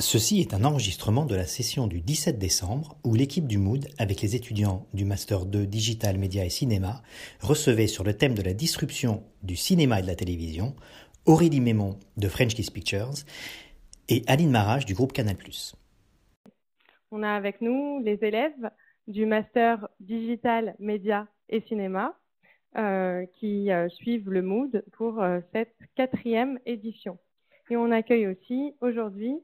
Ceci est un enregistrement de la session du 17 décembre où l'équipe du Mood, avec les étudiants du Master 2 Digital Média et Cinéma, recevait sur le thème de la disruption du cinéma et de la télévision Aurélie Mémon de French Kiss Pictures et Aline Marage du groupe Canal+. On a avec nous les élèves du Master Digital Média et Cinéma euh, qui euh, suivent le Mood pour euh, cette quatrième édition. Et on accueille aussi aujourd'hui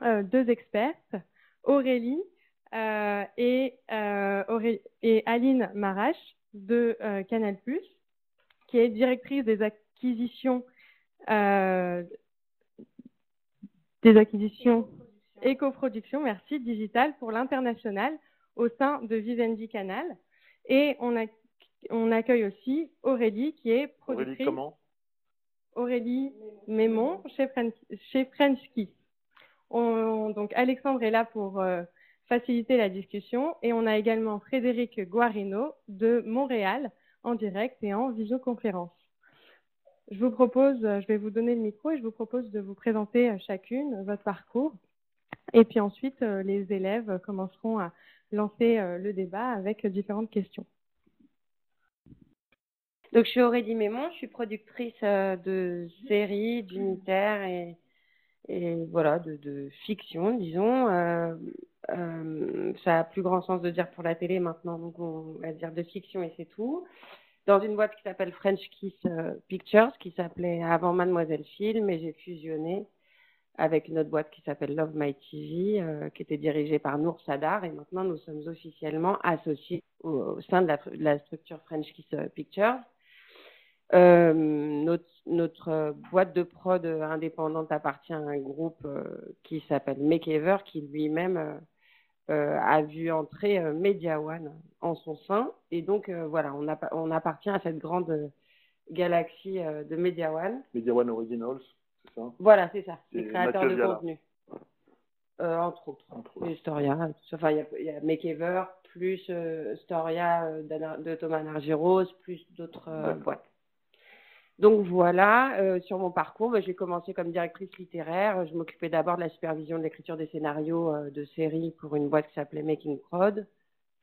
deux expertes, Aurélie, euh, et, euh, et, Aline Marache de Canal+, qui est directrice des acquisitions des acquisitions et coproduction, merci, digital pour l'international au sein de Vivendi Canal. Et on, a, on accueille aussi Aurélie, qui est productrice. Aurélie comment? Aurélie Mémon, chez French, chez French Kiss donc Alexandre est là pour euh, faciliter la discussion et on a également Frédéric Guarino de Montréal en direct et en visioconférence. Je vous propose, euh, je vais vous donner le micro et je vous propose de vous présenter euh, chacune votre parcours. Et puis ensuite, les élèves commenceront à lancer le débat avec différentes questions. Donc, je suis Aurélie Mémon, je suis productrice de séries, d'unitaires et, et voilà, de, fiction, disons. Euh, euh, ça a plus grand sens de dire pour la télé maintenant, donc on va dire de fiction et c'est tout. Dans une boîte qui s'appelle French Kiss euh, Pictures, qui s'appelait avant Mademoiselle Film, et j'ai fusionné avec une autre boîte qui s'appelle Love My TV, qui était dirigée par Nour Sadar, et maintenant nous sommes officiellement associés au, sein de la, structure French Kiss Pictures. Euh, notre, notre, euh, boîte de prod indépendante appartient à un groupe euh, qui s'appelle Makever, qui lui-même a vu entrer Media One en son sein. Et donc, voilà, on, on, appartient à cette grande galaxie de Media One. Media One Originals, c'est ça? Voilà, c'est ça, les créateurs de contenu. entre autres. Entre Storia, enfin, il y, a Makever, plus Storia de Thomas Nargeros, plus d'autres boîtes. Donc voilà, euh, sur mon parcours, bah, j'ai commencé comme directrice littéraire. Je m'occupais d'abord de la supervision de l'écriture des scénarios euh, de séries pour une boîte qui s'appelait Making Prod,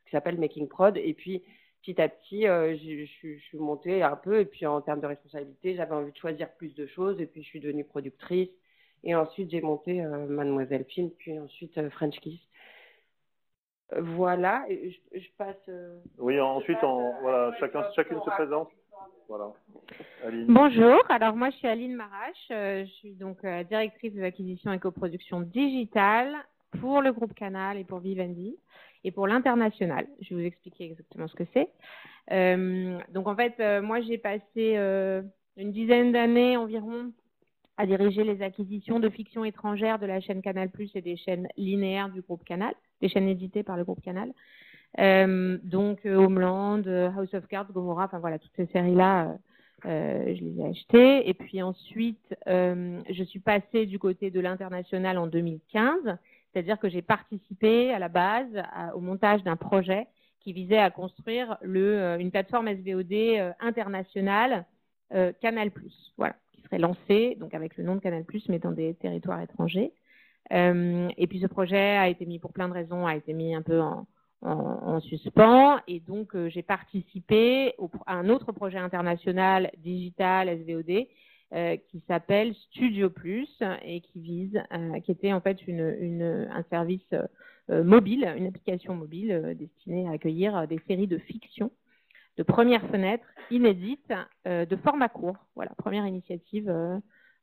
qui s'appelle Making Prod. Et puis petit à petit, euh, je, suis montée un peu. Et puis en termes de responsabilité, j'avais envie de choisir plus de choses. Et puis je suis devenue productrice. Et ensuite, j'ai monté Mademoiselle Film, puis ensuite French Kiss. Voilà, je, je passe. oui, ensuite, on, voilà, chacun, chacune se présente. Bonjour, alors moi je suis Aline Marache, euh, je suis donc euh, directrice de l'acquisition et coproduction digitale pour le groupe Canal et pour Vivendi et pour l'international. Je vais vous expliquer exactement ce que c'est. Euh, donc en fait, moi j'ai passé une dizaine d'années environ à diriger les acquisitions de fiction étrangère de la chaîne Canal et des chaînes linéaires du groupe Canal, des chaînes éditées par le groupe Canal. Euh, donc euh, Homeland, euh, House of Cards, Gomorrah, enfin voilà, toutes ces séries-là, je les ai achetées. Et puis ensuite, je suis passée du côté de l'international en 2015, c'est-à-dire que j'ai participé à la base au montage d'un projet qui visait à construire une plateforme SVOD internationale Canal+, voilà, qui serait lancée donc avec le nom de Canal+, mais dans des territoires étrangers. et puis ce projet a été mis pour plein de raisons, a été mis un peu en, en, suspens. Et donc, euh, j'ai participé à un autre projet international digital SVOD euh, qui s'appelle Studio Plus et qui vise, euh, qui était en fait une, une, un service mobile, une application mobile destinée à accueillir des séries de fiction de première fenêtre inédite de format court. Voilà, première initiative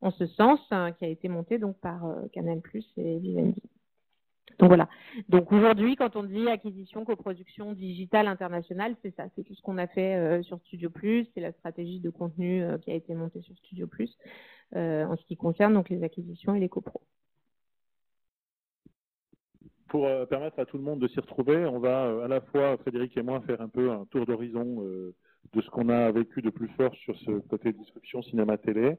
en ce sens qui a été montée donc par Canal Plus et Vivendi. Donc voilà. Donc aujourd'hui, quand on dit acquisition, coproduction digitale internationale, c'est ça, c'est tout ce qu'on a fait euh, sur Studio Plus, c'est la stratégie de contenu euh, qui a été montée sur Studio Plus euh, en ce qui concerne donc les acquisitions et les copros. Pour permettre à tout le monde de s'y retrouver, on va à la fois Frédéric et moi faire un peu un tour d'horizon de ce qu'on a vécu de plus fort sur ce côté disruption cinéma-télé.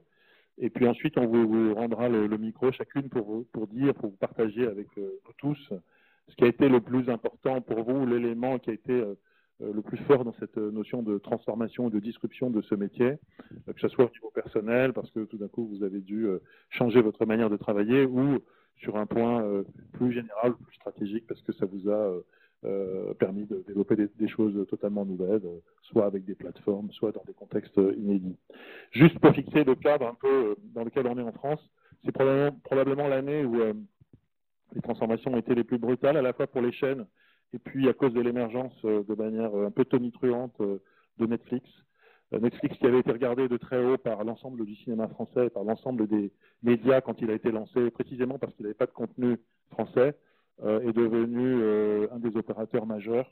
Et puis ensuite, on vous, rendra le, micro chacune pour vous, pour dire, pour vous partager avec euh, nous tous ce qui a été le plus important pour vous, l'élément qui a été euh, euh, le plus fort dans cette notion de transformation et de disruption de ce métier, que ce soit au niveau personnel, parce que tout d'un coup, vous avez dû changer votre manière de travailler, ou sur un point plus général, plus stratégique, parce que ça vous a permis de développer des, choses totalement nouvelles, soit avec des plateformes, soit dans des contextes inédits. Juste pour fixer le cadre un peu dans lequel on est en France, c'est probablement, l'année où les transformations ont été les plus brutales, à la fois pour les chaînes et puis à cause de l'émergence de manière un peu tonitruante de Netflix. Netflix qui avait été regardé de très haut par l'ensemble du cinéma français et par l'ensemble des médias quand il a été lancé, précisément parce qu'il n'avait pas de contenu français, euh, est devenu euh, un des opérateurs majeurs,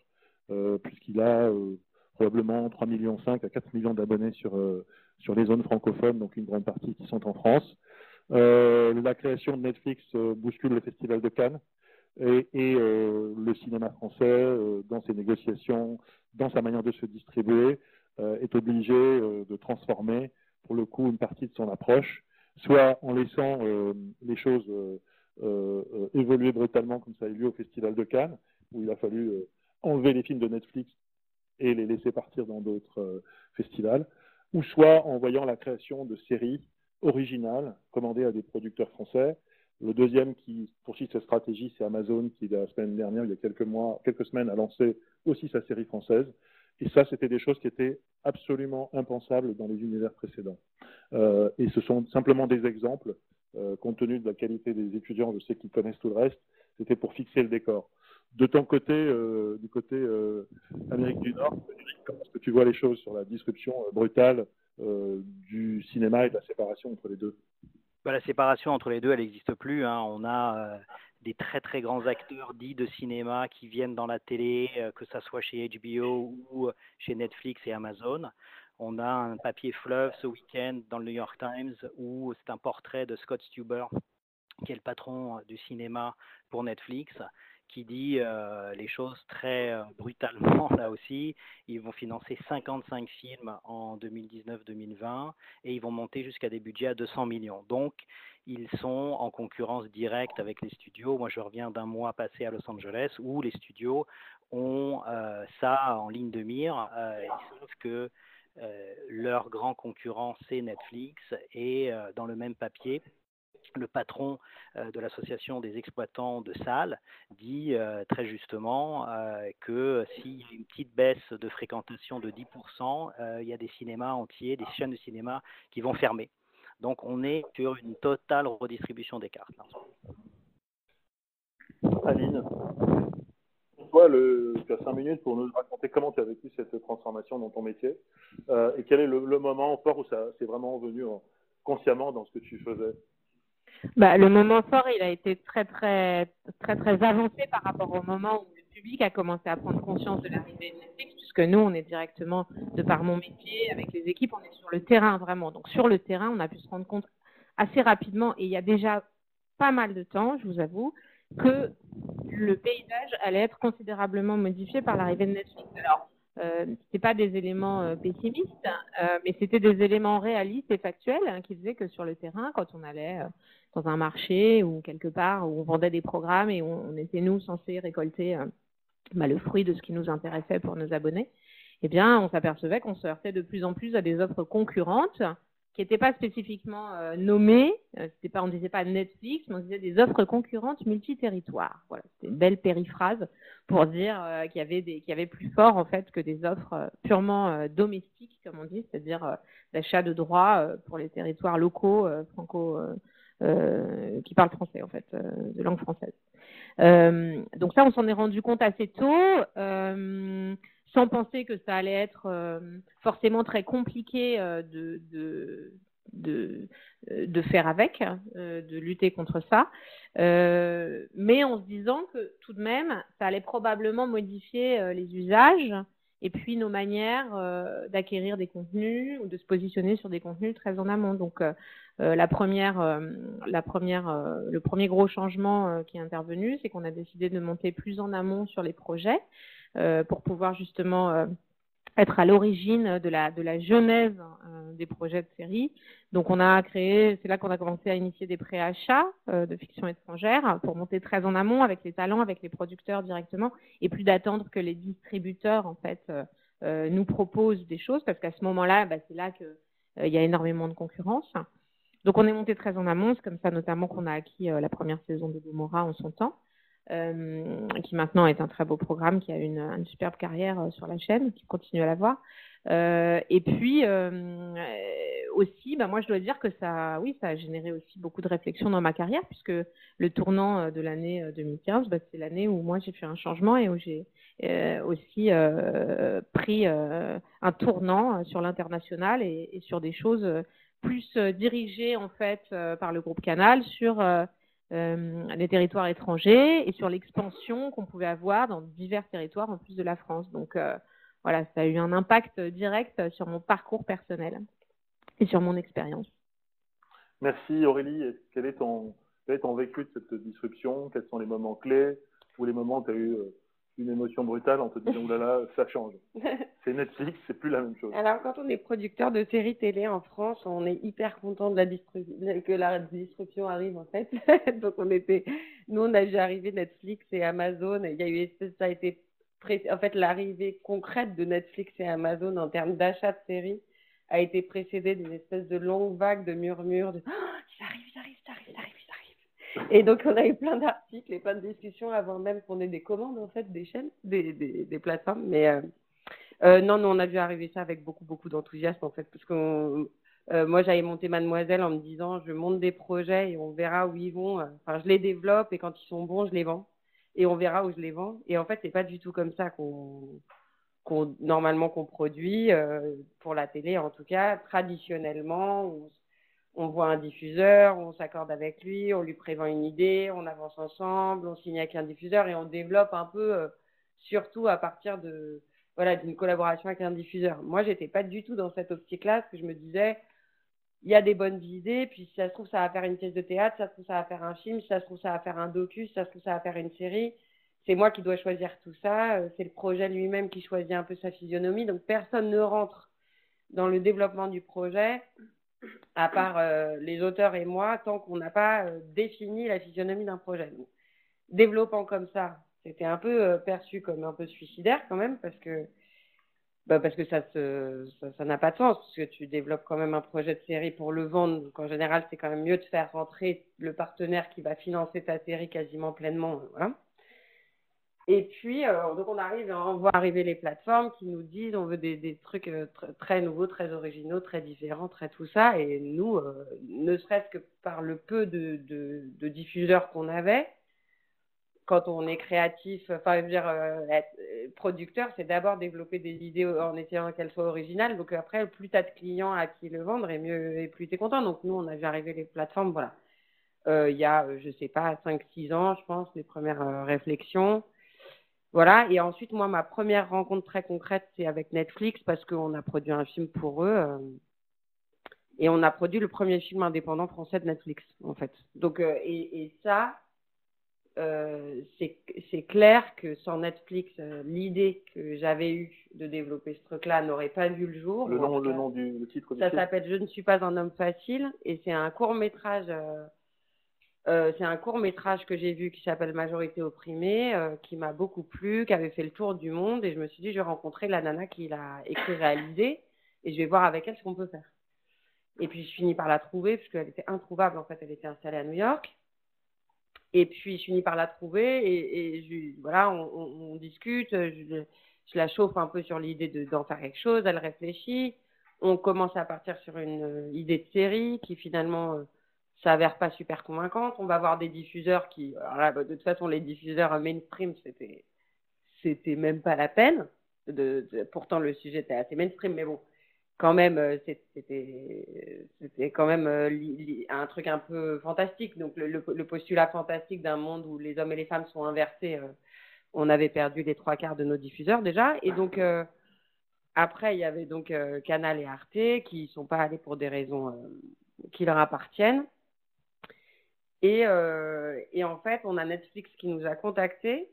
euh, puisqu'il a probablement 3,5 millions à 4 millions d'abonnés sur, sur les zones francophones, donc une grande partie qui sont en France. la création de Netflix bouscule le Festival de Cannes et, le cinéma français, dans ses négociations, dans sa manière de se distribuer, est obligé de transformer, pour le coup, une partie de son approche, soit en laissant les choses euh, euh, évoluer brutalement comme ça a eu lieu au Festival de Cannes, où il a fallu euh, enlever les films de Netflix et les laisser partir dans d'autres festivals, ou soit en voyant la création de séries originales commandées à des producteurs français. Le deuxième qui poursuit cette stratégie, c'est Amazon, qui la semaine dernière, il y a quelques mois, quelques semaines, a lancé aussi sa série française. Et ça, c'était des choses qui étaient absolument impensables dans les univers précédents. et ce sont simplement des exemples euh, compte tenu de la qualité des étudiants, je sais qu'ils connaissent tout le reste, c'était pour fixer le décor. De ton côté, euh, du côté euh, Amérique du Nord, comment est-ce que tu vois les choses sur la disruption brutale du cinéma et de la séparation entre les deux? Bah, La séparation entre les deux, elle n'existe plus. Hein. On a des très très grands acteurs dits de cinéma qui viennent dans la télé, que ce soit chez HBO ou chez Netflix et Amazon. On a un papier fleuve ce week-end dans le New York Times où c'est un portrait de Scott Stuber, qui est le patron euh, du cinéma pour Netflix, qui dit euh, les choses très euh, brutalement là aussi. Ils vont financer 55 films en 2019-2020 et ils vont monter jusqu'à des budgets à 200 millions. Donc, ils sont en concurrence directe avec les studios. Moi, je reviens d'un mois passé à Los Angeles où les studios ont ça en ligne de mire. sauf que euh, leur grand concurrent, c'est Netflix. Et euh, dans le même papier, le patron euh, de l'association des exploitants de salles dit très justement que s'il y a une petite baisse de fréquentation de 10%, il y a des cinémas entiers, des chaînes de cinéma qui vont fermer. Donc on est sur une totale redistribution des cartes. Aline? Toi, le, tu as cinq minutes pour nous raconter comment tu as vécu cette transformation dans ton métier euh, et quel est le, moment fort où ça c'est vraiment venu consciemment dans ce que tu faisais? Bah, le moment fort, il a été très très très très avancé par rapport au moment où le public a commencé à prendre conscience de l'arrivée de Netflix, puisque nous, on est directement, de par mon métier, avec les équipes, on est sur le terrain vraiment. Donc sur le terrain, on a pu se rendre compte assez rapidement, et il y a déjà pas mal de temps, je vous avoue, que le paysage allait être considérablement modifié par l'arrivée de Netflix. Alors, euh, ce pas des éléments euh, pessimistes, euh, mais c'était des éléments réalistes et factuels hein, qui faisaient que sur le terrain, quand on allait euh, dans un marché ou quelque part où on vendait des programmes et on était, nous, censés récolter bah, le fruit de ce qui nous intéressait pour nos abonnés, eh bien, on s'apercevait qu'on se heurtait de plus en plus à des offres concurrentes qui n'étaient pas spécifiquement euh, nommées. Euh, pas, on ne disait pas Netflix, mais on disait des offres concurrentes multi-territoires. Voilà, c'était une belle périphrase pour dire euh, qu'il y avait des, qu'il y avait plus fort en fait que des offres purement domestiques, comme on dit, c'est-à-dire l'achat de droits pour les territoires locaux franco qui parlent français en fait, de langue française. donc ça, on s'en est rendu compte assez tôt sans penser que ça allait être euh, forcément très compliqué euh, de, de, de, euh, faire avec, de lutter contre ça, mais en se disant que tout de même, ça allait probablement modifier les usages et puis nos manières d'acquérir des contenus ou de se positionner sur des contenus très en amont. Donc la première, la première, le premier gros changement qui est intervenu, c'est qu'on a décidé de monter plus en amont sur les projets. Euh, pour pouvoir justement euh, être à l'origine de la, de la genèse euh, des projets de série. Donc on a créé, c'est là qu'on a commencé à initier des préachats de fiction étrangère pour monter très en amont avec les talents, avec les producteurs directement, et plus d'attendre que les distributeurs en fait nous proposent des choses, parce qu'à ce moment-là, bah, c'est là qu'il y a énormément de concurrence. donc on est monté très en amont, c'est comme ça notamment qu'on a acquis la première saison de Gomorrah en son temps. Euh, qui maintenant est un très beau programme, qui a une, une superbe carrière euh, sur la chaîne, qui continue à l'avoir. Euh, et puis euh, aussi, bah, moi je dois dire que ça, oui, ça a généré aussi beaucoup de réflexions dans ma carrière, puisque le tournant de l'année 2015, bah, c'est l'année où moi j'ai fait un changement et où j'ai aussi pris un tournant sur l'international et, et, sur des choses plus dirigées en fait par le groupe Canal sur euh, les territoires étrangers et sur l'expansion qu'on pouvait avoir dans divers territoires en plus de la France. Donc euh, voilà, ça a eu un impact direct sur mon parcours personnel et sur mon expérience. Merci Aurélie. Quel est, ton, quel est ton vécu de cette disruption? Quels sont les moments clés ou les moments où tu as eu euh, une émotion brutale en te disant oulala, ça change. C'est Netflix, c'est plus la même chose. Alors quand on est producteur de séries télé en France, on est hyper content de la que la distribution arrive en fait. Donc on était, nous on a vu arriver Netflix et Amazon. Il y a eu ça a été en fait l'arrivée concrète de Netflix et Amazon en termes d'achat de séries a été précédée d'une espèce de longue vague de murmures de oh, ça arrive, ça arrive, ça arrive, ça arrive. Et donc, on a eu plein d'articles et plein de discussions avant même qu'on ait des commandes, en fait, des chaînes, des, des, des plateformes. Mais euh, euh, non, non, on a vu arriver ça avec beaucoup, beaucoup d'enthousiasme, en fait, parce que euh, moi, j'avais monté Mademoiselle en me disant, je monte des projets et on verra où ils vont. Enfin, je les développe et quand ils sont bons, je les vends. Et on verra où je les vends. Et en fait, c'est pas du tout comme ça qu'on qu'on normalement qu'on produit pour la télé en tout cas traditionnellement on on voit un diffuseur, on s'accorde avec lui, on lui prévend une idée, on avance ensemble, on signe avec un diffuseur et on développe un peu, euh, surtout à partir de voilà d'une collaboration avec un diffuseur. Moi, j'étais pas du tout dans cette optique-là, parce que je me disais, il y a des bonnes idées, puis si ça se trouve, ça va faire une pièce de théâtre, ça se trouve, ça va faire un film, si ça se trouve, ça va faire un docu, si ça se trouve, ça va faire une série. C'est moi qui dois choisir tout ça, euh, c'est le projet lui-même qui choisit un peu sa physionomie, donc personne ne rentre dans le développement du projet à part euh, les auteurs et moi, tant qu'on n'a pas euh, défini la physionomie d'un projet. développant comme ça, c'était un peu euh, perçu comme un peu suicidaire quand même, parce que bah parce que ça n'a pas de sens, parce que tu développes quand même un projet de série pour le vendre. Donc en général, c'est quand même mieux de faire rentrer le partenaire qui va financer ta série quasiment pleinement. Voilà. Et puis, euh, donc on arrive, on voit arriver les plateformes qui nous disent on veut des, trucs euh, très nouveaux, très originaux, très différents, très tout ça. Et nous, euh, ne serait-ce que par le peu de, diffuseurs qu'on avait, quand on est créatif, enfin, je veux dire, être producteur, c'est d'abord développer des idées en essayant qu'elles soient originales. Donc après, plus tu as de clients à qui le vendre, et mieux, et plus tu es content. Donc nous, on a vu arriver les plateformes, voilà. Il y a, je sais pas, 5-6 ans, je pense, les premières réflexions. Voilà, et ensuite, moi, ma première rencontre très concrète, c'est avec Netflix parce qu'on a produit un film pour eux. Euh, et on a produit le premier film indépendant français de Netflix, en fait. Donc, euh, et, et, ça, euh, c'est clair que sans Netflix, l'idée que j'avais eue de développer ce truc-là n'aurait pas vu le jour. Le nom, le nom du le titre Ça s'appelle Je ne suis pas un homme facile et c'est un court métrage euh, c'est un court métrage que j'ai vu qui s'appelle Majorité opprimée, euh, qui m'a beaucoup plu, qui avait fait le tour du monde, et je me suis dit, je vais rencontrer la nana qui l'a écrit, réalisé, et je vais voir avec elle ce qu'on peut faire. Et puis je finis par la trouver, puisqu'elle était introuvable, en fait, elle était installée à New York. Et puis je finis par la trouver, et, voilà, on, discute, je, je, la chauffe un peu sur l'idée d'en faire quelque chose, elle réfléchit, on commence à partir sur une euh, idée de série qui finalement euh, s'avère pas super convaincante. On va avoir des diffuseurs qui, bah, de toute façon, les diffuseurs mainstream, c'était, c'était même pas la peine. Pourtant, le sujet était assez mainstream, mais bon, quand même, euh, c'était, c'était quand même euh, un truc un peu fantastique. Donc, le, postulat fantastique d'un monde où les hommes et les femmes sont inversés, euh, on avait perdu les trois quarts de nos diffuseurs déjà. Et donc, après, il y avait donc Canal et Arte qui sont pas allés pour des raisons qui leur appartiennent. Et, euh, et, en fait, on a Netflix qui nous a contactés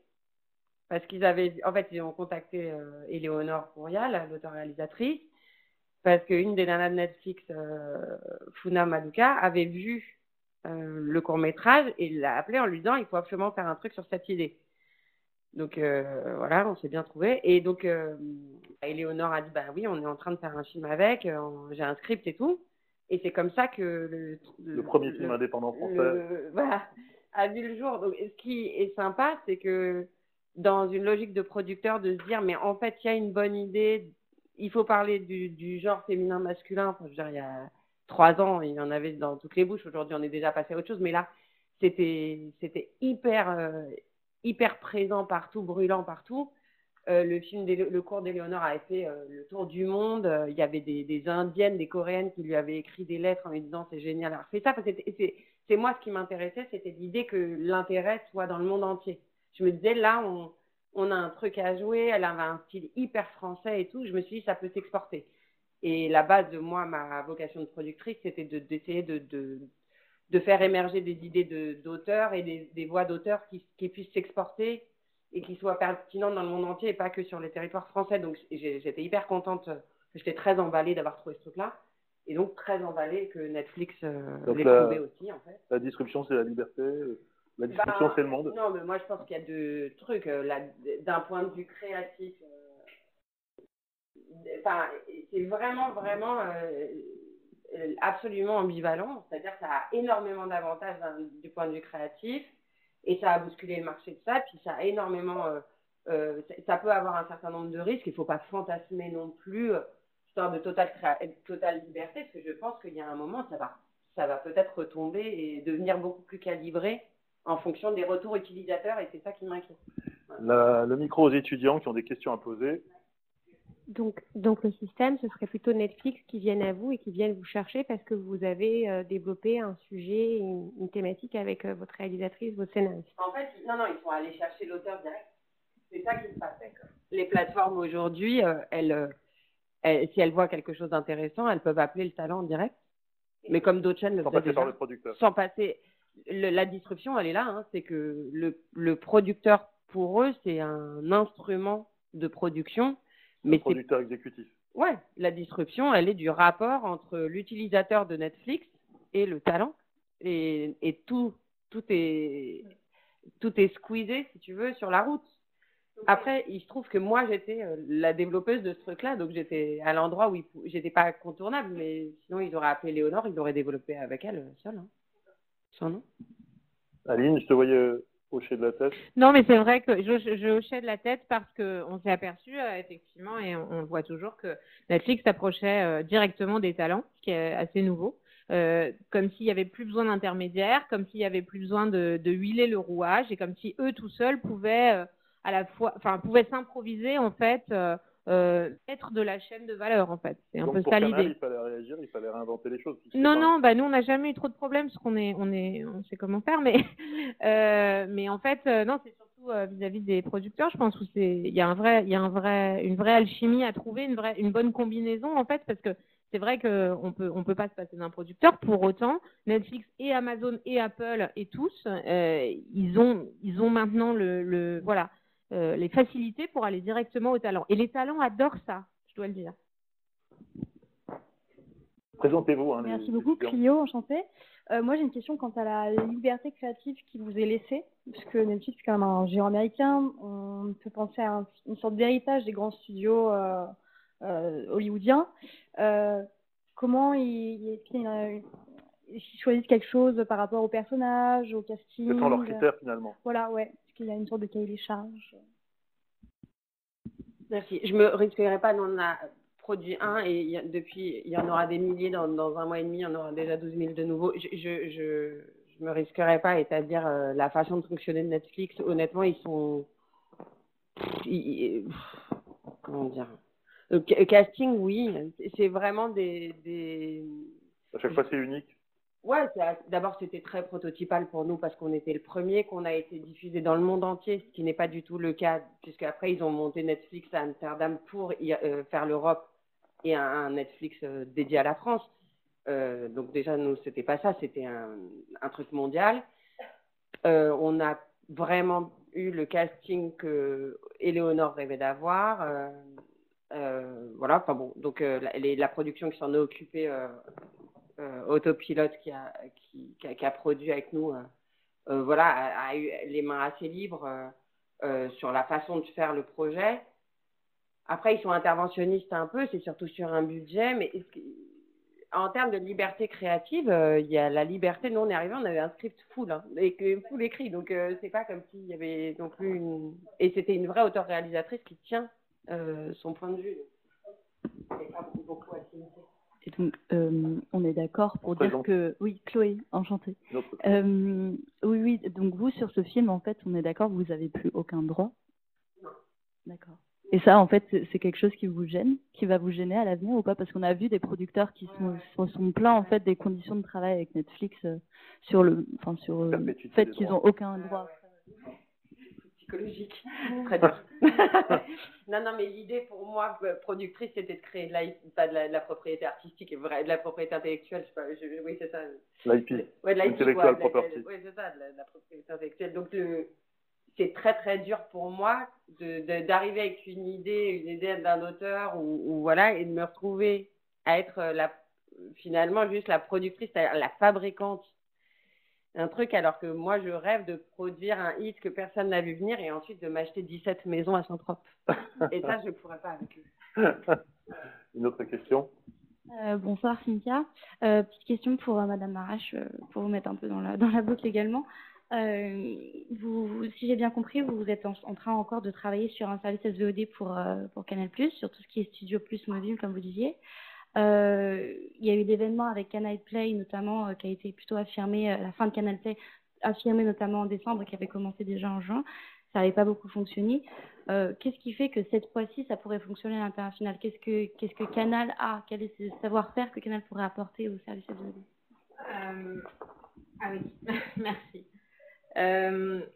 parce qu'ils avaient, en fait, ils ont contacté euh, Éléonore Courial, l'auteur-réalisatrice, parce qu'une des nanas de Netflix, euh, Funa Maduka, avait vu euh, le court métrage et l'a appelé en lui disant il faut absolument faire un truc sur cette idée. Donc euh, voilà, on s'est bien trouvé. Et donc Éléonore a dit bah oui, on est en train de faire un film avec, j'ai un script et tout. Et c'est comme ça que le, le, premier film indépendant français voilà, a vu le jour. Donc, ce qui est sympa, c'est que dans une logique de producteur, de se dire, mais en fait, il y a une bonne idée, il faut parler du, du genre féminin-masculin. Enfin, je veux dire, il y a trois ans, il y en avait dans toutes les bouches. Aujourd'hui, on est déjà passé à autre chose. Mais là, c'était, c'était hyper, euh, hyper présent partout, brûlant partout. Euh, le film, le cours d'Éléonore a fait euh, le tour du monde. il y avait des, Indiennes, des Coréennes qui lui avaient écrit des lettres en lui disant c'est génial, alors fais ça. c'est, moi ce qui m'intéressait, c'était l'idée que l'intérêt soit dans le monde entier. Je me disais là, on, a un truc à jouer, elle avait un style hyper français et tout. Je me suis dit ça peut s'exporter. Et la base de moi, ma vocation de productrice, c'était d'essayer de, faire émerger des idées d'auteurs et des, voix d'auteurs qui puissent s'exporter et qui soit pertinente dans le monde entier et pas que sur les territoires français. Donc j'étais hyper contente, j'étais très emballée d'avoir trouvé ce truc-là. Et donc très emballée que Netflix euh, l'ait trouvé aussi en fait. La disruption c'est la liberté, la disruption bah, c'est le monde. Non mais moi je pense qu'il y a deux trucs. Euh, d'un point de vue créatif, euh, c'est vraiment vraiment absolument ambivalent. C'est-à-dire que ça a énormément d'avantages du point de vue créatif et ça a bousculé le marché de ça. Puis ça a énormément, euh, euh, ça peut avoir un certain nombre de risques. Il ne faut pas fantasmer non plus euh, histoire de totale, totale liberté, parce que je pense qu'il y a un moment, ça va, ça va peut-être retomber et devenir beaucoup plus calibré en fonction des retours utilisateurs, et c'est ça qui m'inquiète. Le micro aux étudiants qui ont des questions à poser. Donc, donc le système, ce serait plutôt Netflix qui viennent à vous et qui viennent vous chercher parce que vous avez euh, développé un sujet, une, thématique avec euh, votre réalisatrice, votre scénariste. En fait, non, non, ils sont allés chercher l'auteur direct. C'est ça qui se passe. Les plateformes aujourd'hui, euh, elles, si elles voient quelque chose d'intéressant, elles peuvent appeler le talent en direct. Mais comme d'autres chaînes le Sans passer par le producteur. Sans passer. la disruption, elle est là. Hein, c'est que le, le producteur, pour eux, c'est un instrument de production mais producteur exécutif. Ouais, la disruption, elle est du rapport entre l'utilisateur de Netflix et le talent. Et, et tout, tout, est, tout est squeezé, si tu veux, sur la route. Après, il se trouve que moi, j'étais euh, la développeuse de ce truc-là, donc j'étais à l'endroit où j'étais pas incontournable, mais sinon, ils auraient appelé Léonore, ils l'auraient développé avec elle euh, seule, hein, son nom. Aline, je te voyais hocher de la tête? Non, mais c'est vrai que je, hochais de la tête parce qu'on s'est aperçu, euh, effectivement, et on, voit toujours que Netflix approchait euh, directement des talents, ce qui est assez nouveau. Euh, comme s'il n'y avait plus besoin d'intermédiaires, comme s'il n'y avait plus besoin de, de, huiler le rouage, et comme si eux tout seuls pouvaient à la fois, enfin, pouvaient s'improviser en fait euh, être de la chaîne de valeur en fait. C'est un peu ça l'idée. Il fallait réagir, il fallait réinventer les choses. Non, non, bah nous on n'a jamais eu trop de problèmes parce qu'on est, on est, on sait comment faire, mais, euh, mais en fait, euh, non, c'est surtout euh, vis-à-vis des producteurs, je pense où c'est, il y a un vrai, il y a un vrai, une vraie alchimie à trouver, une vraie, une bonne combinaison en fait, parce que c'est vrai qu'on peut, on peut pas se passer d'un producteur. Pour autant, Netflix et Amazon et Apple et tous, ils ont, ils ont maintenant le, le voilà euh, les facilités pour aller directement au talent. Et les talents adorent ça, je dois le dire. Présentez-vous. Hein, Merci beaucoup, Clio, enchantée. Euh, moi, j'ai une question quant à la liberté créative qui vous est laissée, puisque Netflix, c'est quand même un géant américain. On peut penser à une sorte d'héritage des grands studios euh, hollywoodiens. comment ils, choisissent quelque chose par rapport au personnage, au casting Ce sont leurs critères, finalement. Voilà, ouais qu'il y a une sorte de cahier des charges. Merci. Je me risquerai pas, on a produit un et depuis, il y en aura des milliers dans, dans, un mois et demi, il y en aura déjà 12 000 de nouveaux. Je, je, je, je me risquerai pas, c'est-à-dire euh, la façon de fonctionner de Netflix, honnêtement, ils sont. comment dire Le casting, oui, c'est vraiment des, des. À chaque fois, c'est unique. Ouais, d'abord c'était très prototypal pour nous parce qu'on était le premier qu'on a été diffusé dans le monde entier, ce qui n'est pas du tout le cas, puisque après ils ont monté Netflix à Amsterdam pour euh, faire l'Europe et un, Netflix euh, dédié à la France. Euh, donc déjà nous c'était pas ça, c'était un, truc mondial. on a vraiment eu le casting que Éléonore rêvait d'avoir. voilà, enfin bon, donc la, la, production qui s'en est occupée autopilote qui a, produit avec nous, euh, euh, voilà, a, eu les mains assez libres sur la façon de faire le projet. Après, ils sont interventionnistes un peu, c'est surtout sur un budget, mais en termes de liberté créative, euh, il y a la liberté. Nous, on est arrivé, on avait un script full, hein, et full écrit. Donc, euh, c'est pas comme s'il y avait non plus une. Et c'était une vraie auteur-réalisatrice qui tient euh, son point de vue. Pas beaucoup à Et donc, euh, on est d'accord pour dire que. Oui, Chloé, enchantée. Euh, oui, oui, donc vous, sur ce film, en fait, on est d'accord, vous n'avez plus aucun droit D'accord. Et ça, en fait, c'est quelque chose qui vous gêne, qui va vous gêner à l'avenir ou pas? Parce qu'on a vu des producteurs qui sont, se sont plaints, en fait, des conditions de travail avec Netflix euh, sur le, enfin, sur euh, le fait qu'ils n'ont aucun droit. Psychologique. Très dur. non, non, mais l'idée pour moi, euh, productrice, c'était de créer de la, pas de la, de la propriété artistique, et vrai, de la propriété intellectuelle. Je sais pas, je- oui, c'est ça. L'IP. Ouais, de l'IP, property. Ouais, c'est ça, de la, de la propriété intellectuelle. Donc, le- c'est très, très dur pour moi d'arriver avec une idée, une idée d'un auteur, ou, ou voilà, et de me retrouver à être euh, la, finalement juste la productrice, la fabricante un truc alors que moi je rêve de produire un hit que personne n'a vu venir et ensuite de m'acheter 17 maisons à Saint-Trope. Et ça je ne pourrais pas avec eux. Une autre question? Euh, bonsoir Cynthia. Euh, petite question pour euh, Madame Marache, euh, pour vous mettre un peu dans la, dans la boucle également. Euh, vous, vous- si j'ai bien compris, vous êtes en, en train encore de travailler sur un service SVOD pour, euh, pour Canal+, sur tout ce qui est Studio Plus mobile, comme vous disiez. Euh, il y a eu l'événement avec Canal Play, notamment, euh, qui a été plutôt affirmé, euh, la fin de Canal Play, affirmé notamment en décembre, qui avait commencé déjà en juin. Ça n'avait pas beaucoup fonctionné. Qu'est-ce qui fait que cette fois-ci, ça pourrait fonctionner à l'international? Qu'est-ce que, qu'est-ce que Canal a? Quel est ce savoir-faire que Canal pourrait apporter au service Euh, ah oui, merci.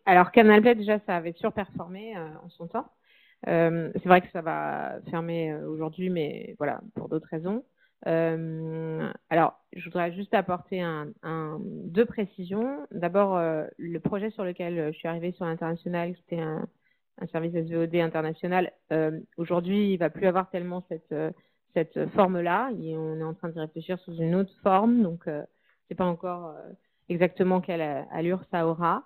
Alors Canal Play déjà ça avait surperformé en son temps. Euh, c'est vrai que ça va fermer euh, aujourd'hui, mais voilà pour d'autres raisons. Euh, alors je voudrais juste apporter un, un- deux précisions. D'abord euh, le projet sur lequel euh, je suis arrivée sur l'international, qui était un, un service SVOD international. euh, aujourd'hui il va plus avoir tellement cette cette forme-là. On est en train d'y réfléchir sous une autre forme, donc c'est pas encore exactement quelle allure ça aura.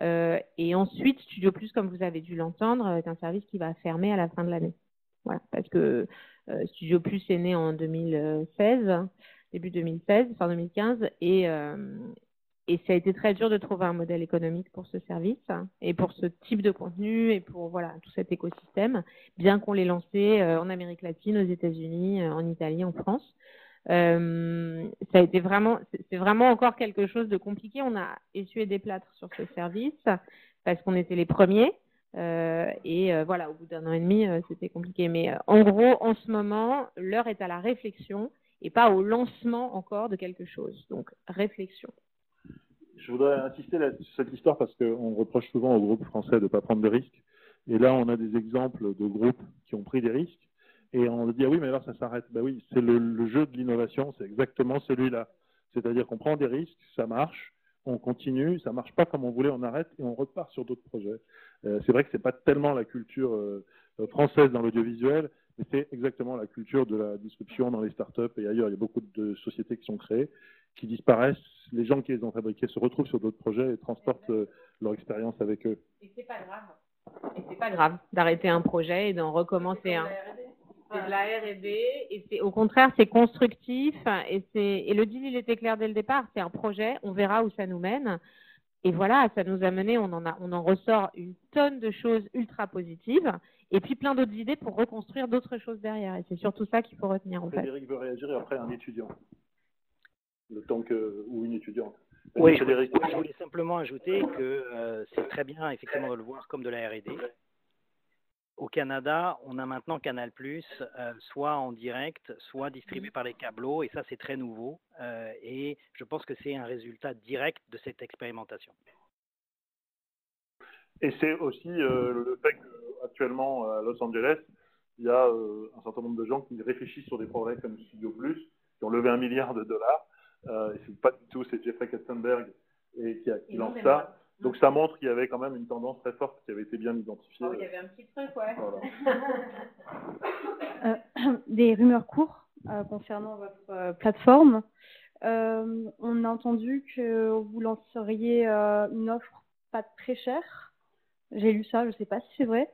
Euh, et ensuite, Studio Plus, comme vous avez dû l'entendre, est un service qui va fermer à la fin de l'année. Voilà, parce que euh, Studio Plus est né en 2016, début 2016, fin 2015, et, euh, et ça a été très dur de trouver un modèle économique pour ce service et pour ce type de contenu et pour voilà tout cet écosystème, bien qu'on l'ait lancé en Amérique latine, aux États-Unis, en Italie, en France. Euh, ça a été vraiment, c'est vraiment encore quelque chose de compliqué. On a essuyé des plâtres sur ce service parce qu'on était les premiers. Euh, et euh, voilà, au bout d'un an et demi, c'était compliqué. Mais en gros, en ce moment, l'heure est à la réflexion et pas au lancement encore de quelque chose. Donc, réflexion. Je voudrais insister sur cette histoire parce qu'on reproche souvent aux groupes français de ne pas prendre de risques. Et là, on a des exemples de groupes qui ont pris des risques. Et on dit, ah oui, mais alors ça s'arrête. Ben oui, c'est le, le jeu de l'innovation, c'est exactement celui-là. C'est-à-dire qu'on prend des risques, ça marche, on continue, ça marche pas comme on voulait, on arrête et on repart sur d'autres projets. Euh, c'est vrai que c'est pas tellement la culture euh, française dans l'audiovisuel, mais c'est exactement la culture de la distribution dans les startups et ailleurs. Il y a beaucoup de sociétés qui sont créées, qui disparaissent. Les gens qui les ont fabriquées se retrouvent sur d'autres projets et transportent euh, leur expérience avec eux. Et c'est pas grave. Et c'est pas grave d'arrêter un projet et d'en recommencer un. C'est de la R&D et c'est au contraire c'est constructif et c'est et le deal il était clair dès le départ. C'est un projet, on verra où ça nous mène. Et voilà, ça nous a mené, on en a, on en ressort une tonne de choses ultra positives et puis plein d'autres idées pour reconstruire d'autres choses derrière. Et c'est surtout ça qu'il faut retenir en fait. Frédéric veut réagir et après un étudiant. Le temps que ou une étudiante. Oui, je Frédéric. voulais, je voulais simplement ajouter que euh, c'est très bien effectivement de le voir comme de la R&D. Au Canada, on a maintenant Canal+, euh, soit en direct, soit distribué par les câbleaux, et ça c'est très nouveau. euh, et je pense que c'est un résultat direct de cette expérimentation. Et c'est aussi euh, le fait qu'actuellement à Los Angeles, il y a euh, un certain nombre de gens qui réfléchissent sur des projets comme Studio Plus, qui ont levé un milliard de dollars. Euh, et c'est pas du tout, c'est Jeffrey Katzenberg et qui, lance ça. Donc ça montre qu'il y avait quand même une tendance très forte qui avait été bien identifiée. Oh, il y avait un petit truc, ouais. Voilà. Euh, des rumeurs courtes euh, concernant votre euh, plateforme. Euh, on a entendu que vous lanceriez euh, une offre pas très chère. J'ai lu ça, je ne sais pas si c'est vrai.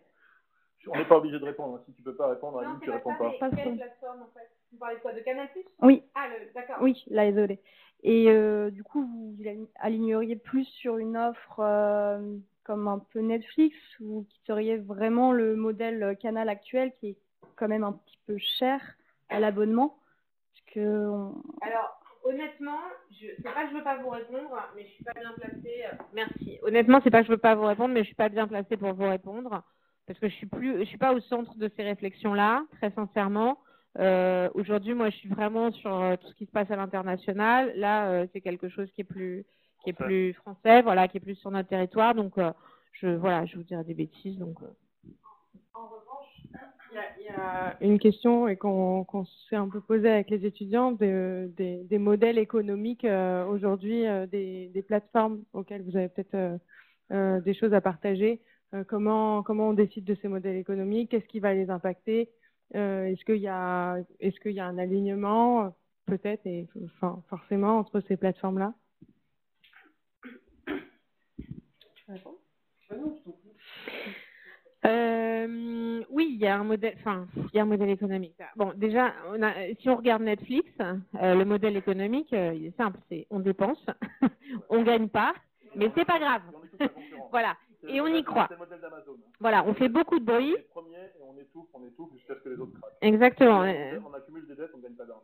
On n'est pas obligé de répondre. hein. Si tu peux pas répondre, à Non, tu réponds pas pas. quelle plateforme en fait? Vous parlez de quoi De Canal Oui. Ah, d'accord. Oui, la isolé. Et euh, du coup, vous aligneriez plus sur une offre euh, comme un peu Netflix ou qui serait vraiment le modèle canal actuel qui est quand même un petit peu cher à l'abonnement? Que Alors, honnêtement, je sais pas que je veux pas vous répondre, mais je suis pas bien placée. Merci. Honnêtement, c'est pas que je veux pas vous répondre, mais je suis pas bien placée pour vous répondre parce que je suis plus, je suis pas au centre de ces réflexions-là, très sincèrement. Euh, aujourd'hui, moi, je suis vraiment sur euh, tout ce qui se passe à l'international. Là, euh, c'est quelque chose qui est plus, qui est plus français, voilà, qui est plus sur notre territoire. Donc, je, voilà, je vous dirais des bêtises. Donc. En revanche, il y, a une question et qu'on s'est un peu posé avec les étudiants des, des, modèles économiques aujourd'hui, des, des, plateformes auxquelles vous avez peut-être des choses à partager. comment, comment on décide de ces modèles économiques? Qu'est-ce qui va les impacter? euh, est-ce qu'il y a, qu'il y a un alignement peut-être et enfin, forcément entre ces plateformes-là? Euh, oui, il y a un modèle, enfin, il y a un modèle économique. Bon, déjà, on a, si on regarde Netflix, euh, le modèle économique, il est simple, c'est on dépense, on gagne pas, mais c'est pas grave. voilà et on y croit. Voilà, on fait beaucoup de bruit. on étouffe, on étouffe jusqu'à ce que les autres Exactement. On accumule des dettes, on ne gagne pas d'argent.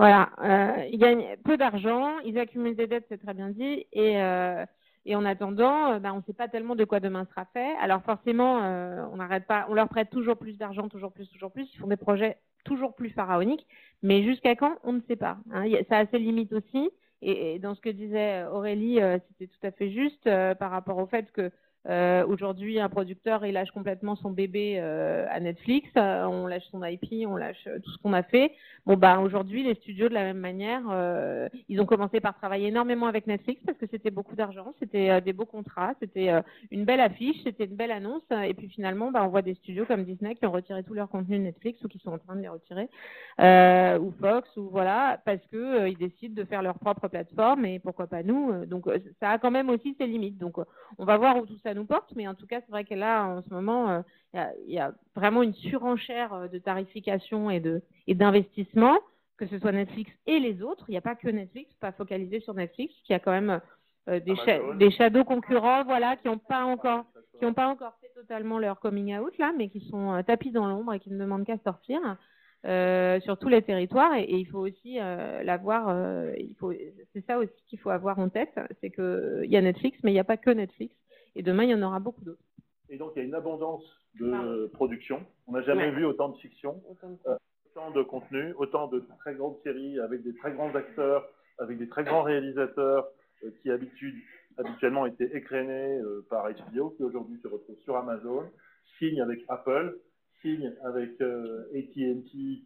Voilà, euh, ils gagnent peu d'argent, ils accumulent des dettes, c'est très bien dit, et, euh, et en attendant, ben, on ne sait pas tellement de quoi demain sera fait. Alors forcément, euh, on n'arrête pas, on leur prête toujours plus d'argent, toujours plus, toujours plus. Ils font des projets toujours plus pharaoniques, mais jusqu'à quand, on ne sait pas. Hein. Ça a ses limites aussi. Et, et, dans ce que disait Aurélie, c'était tout à fait juste par rapport au fait que euh, Aujourd'hui, un producteur, il lâche complètement son bébé euh, à Netflix, euh, on lâche son IP, on lâche euh, tout ce qu'on a fait. Bon, bah aujourd'hui, les studios, de la même manière, euh, ils ont commencé par travailler énormément avec Netflix parce que c'était beaucoup d'argent, c'était des beaux contrats, c'était une belle affiche, c'était une belle annonce. Et puis finalement, bah, on voit des studios comme Disney qui ont retiré tout leur contenu de Netflix ou qui sont en train de les retirer, ou Fox, ou voilà, parce que ils décident de faire leur propre plateforme et pourquoi pas nous. Donc ça a quand même aussi ses limites. Donc on va voir où tout ça nous porte, mais en tout cas, c'est vrai que là, en ce moment, euh, il y, a vraiment une surenchère euh, de tarification et de et d'investissement, que ce soit Netflix et les autres. Il n'y a pas que Netflix, pas focalisé sur Netflix, qui a quand même euh, des, des shadows concurrents, voilà, qui n'ont pas encore qui n'ont pas encore fait totalement leur coming out là, mais qui sont tapis dans l'ombre et qui ne demandent qu'à sortir. sur tous les territoires et, il faut aussi l'avoir il faut c'est ça aussi qu'il faut avoir en tête c'est que il y a Netflix mais il n'y a pas que Netflix et demain, il y en aura beaucoup d'autres. Et donc, il y a une abondance de production. On n'a jamais vu autant de fiction, euh, autant de contenu, autant de très grandes séries avec des très grands acteurs, avec des très grands réalisateurs euh, qui habituellement étaient écrénés euh, par HBO, qui aujourd'hui se retrouvent sur Amazon, signe avec Apple, signe avec AT&T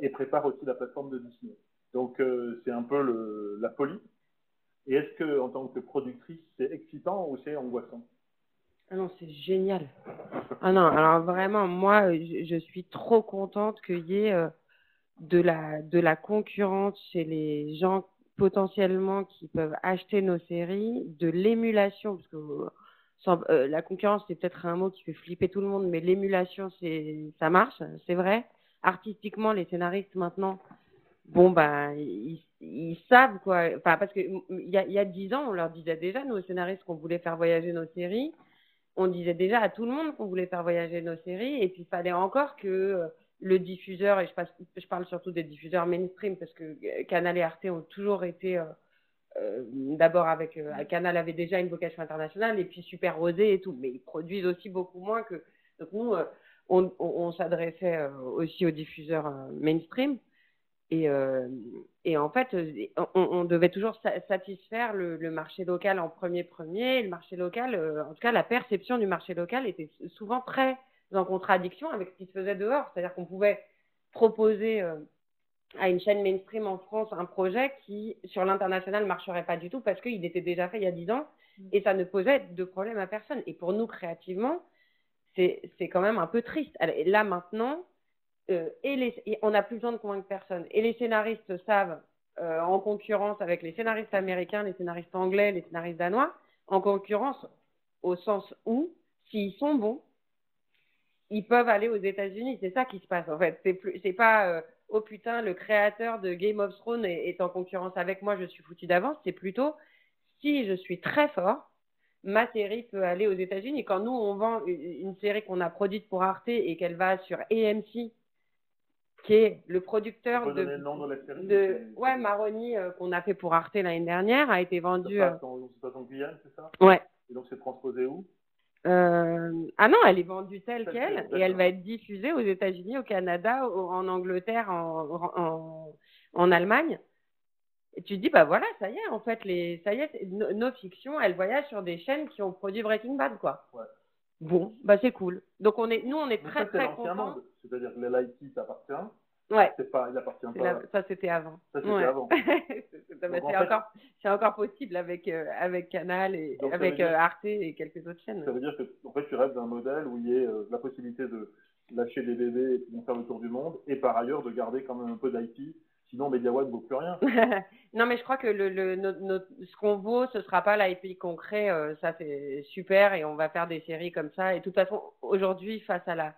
et prépare aussi la plateforme de Disney. Donc, c'est un peu le, la folie. Et est-ce que, en tant que productrice, c'est excitant ou c'est angoissant? Ah non, c'est génial. Ah non, alors vraiment, moi, je, suis trop contente qu'il y ait euh, de, la, de la concurrence chez les gens potentiellement qui peuvent acheter nos séries, de l'émulation, parce que euh, la concurrence, c'est peut-être un mot qui fait flipper tout le monde, mais l'émulation, ça marche, c'est vrai. Artistiquement, les scénaristes maintenant, bon, ben, ils, savent quoi. Enfin, parce que il y a, 10 ans, on leur disait déjà, nous, scénaristes, qu'on voulait faire voyager nos séries. On disait déjà à tout le monde qu'on voulait faire voyager nos séries. Et puis, il fallait encore que euh, le diffuseur, et je, parle surtout des diffuseurs mainstream, parce que euh, Canal et Arte ont toujours été. Euh, D'abord, avec Canal avait déjà une vocation internationale, et puis Super Rosé et tout. Mais ils produisent aussi beaucoup moins que. Donc, nous, on s'adressait aussi aux diffuseurs mainstream. Et, euh, et, en fait, on, on, devait toujours satisfaire le, marché local en premier premier. Le marché local, euh, en tout cas, la perception du marché local était souvent très en contradiction avec ce qui se faisait dehors. C'est-à-dire qu'on pouvait proposer euh, à une chaîne mainstream en France un projet qui, sur l'international, ne marcherait pas du tout parce qu'il était déjà fait il y a 10 ans et ça ne posait de problème à personne. Et pour nous, créativement, c'est quand même un peu triste. là, maintenant, euh, et, on n'a plus besoin de convaincre personne. Et les scénaristes savent, euh, en concurrence avec les scénaristes américains, les scénaristes anglais, les scénaristes danois, en concurrence au sens où, s'ils sont bons, ils peuvent aller aux États-Unis. C'est ça qui se passe en fait. C'est plus, pas euh, oh putain, le créateur de Game of Thrones est, en concurrence avec moi, je suis foutu d'avance. C'est plutôt si je suis très fort, ma série peut aller aux États-Unis. Quand nous, on vend une série qu'on a produite pour Arte et qu'elle va sur AMC, qui est le producteur de, donner le nom de la série de C'est- ouais Maroni euh, qu'on a fait pour Arte l'année dernière a été vendu. euh, passe en, Guyane, c'est ça? Ouais. Et donc c'est transposé où? Euh, ah non, elle est vendue telle quelle et elle va être diffusée aux États-Unis, au Canada, au- en Angleterre, en, en, en Allemagne. Et tu te dis, bah voilà, ça y est, en fait, les, ça y est, c'est- nos, nos fictions, elles voyagent sur des chaînes qui ont produit Breaking Bad, quoi. Ouais. Bon, bah c'est cool. Donc on est, nous, on est très ça, très contents. C'est-à-dire que l'IT t'appartient. Ouais. C'est pas, il appartient pas. la- ça c'était avant. Ça, c'était Ouais. avant. C'est- bah, en c'est fait- encore, c'est encore possible avec euh, avec Canal et avec dire- euh, Arte et quelques autres chaînes. Ça veut dire que en fait, tu rêves d'un modèle où il y ait euh, la possibilité de lâcher des bébés qui vont faire le tour du monde et par ailleurs de garder quand même un peu d'IT. Sinon, MediaWeb ne vaut plus rien. non, mais je crois que le, le, notre- notre- ce qu'on vaut, ce sera pas l'IP qu'on crée. euh, ça, c'est super et on va faire des séries comme ça. Et de toute façon, aujourd'hui, face à la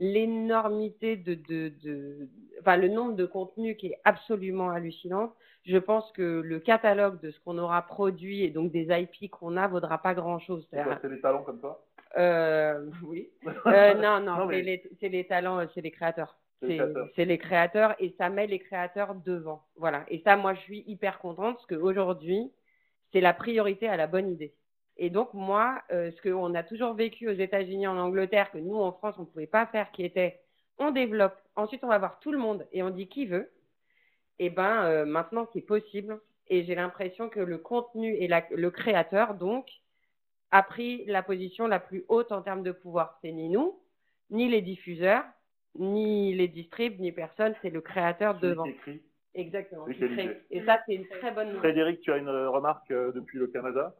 l'énormité de, de, de, enfin, le nombre de contenus qui est absolument hallucinant, je pense que le catalogue de ce qu'on aura produit et donc des IP qu'on a vaudra pas grand chose. C'est quoi, C'est les talents comme ça Euh, oui. Euh, non, non, Non, mais- c'est les, c'est les talents, euh, c'est les créateurs. C'est les créateurs. et ça met les créateurs devant. Voilà. Et ça, moi, je suis hyper contente parce qu'aujourd'hui, c'est la priorité à la bonne idée. Et donc, moi, euh, ce qu'on a toujours vécu aux États-Unis, en Angleterre, que nous, en France, on ne pouvait pas faire, qui était on développe, ensuite on va voir tout le monde et on dit qui veut. Et ben euh, maintenant, c'est possible. Et j'ai l'impression que le contenu et la- le créateur, donc, a pris la position la plus haute en termes de pouvoir. C'est ni nous, ni les diffuseurs, ni les distribs, ni personne, c'est le créateur devant. qui écrit. Exactement. Crée. Et ça, c'est une très bonne nouvelle. Frédéric, tu as une euh, remarque euh, depuis le Canada?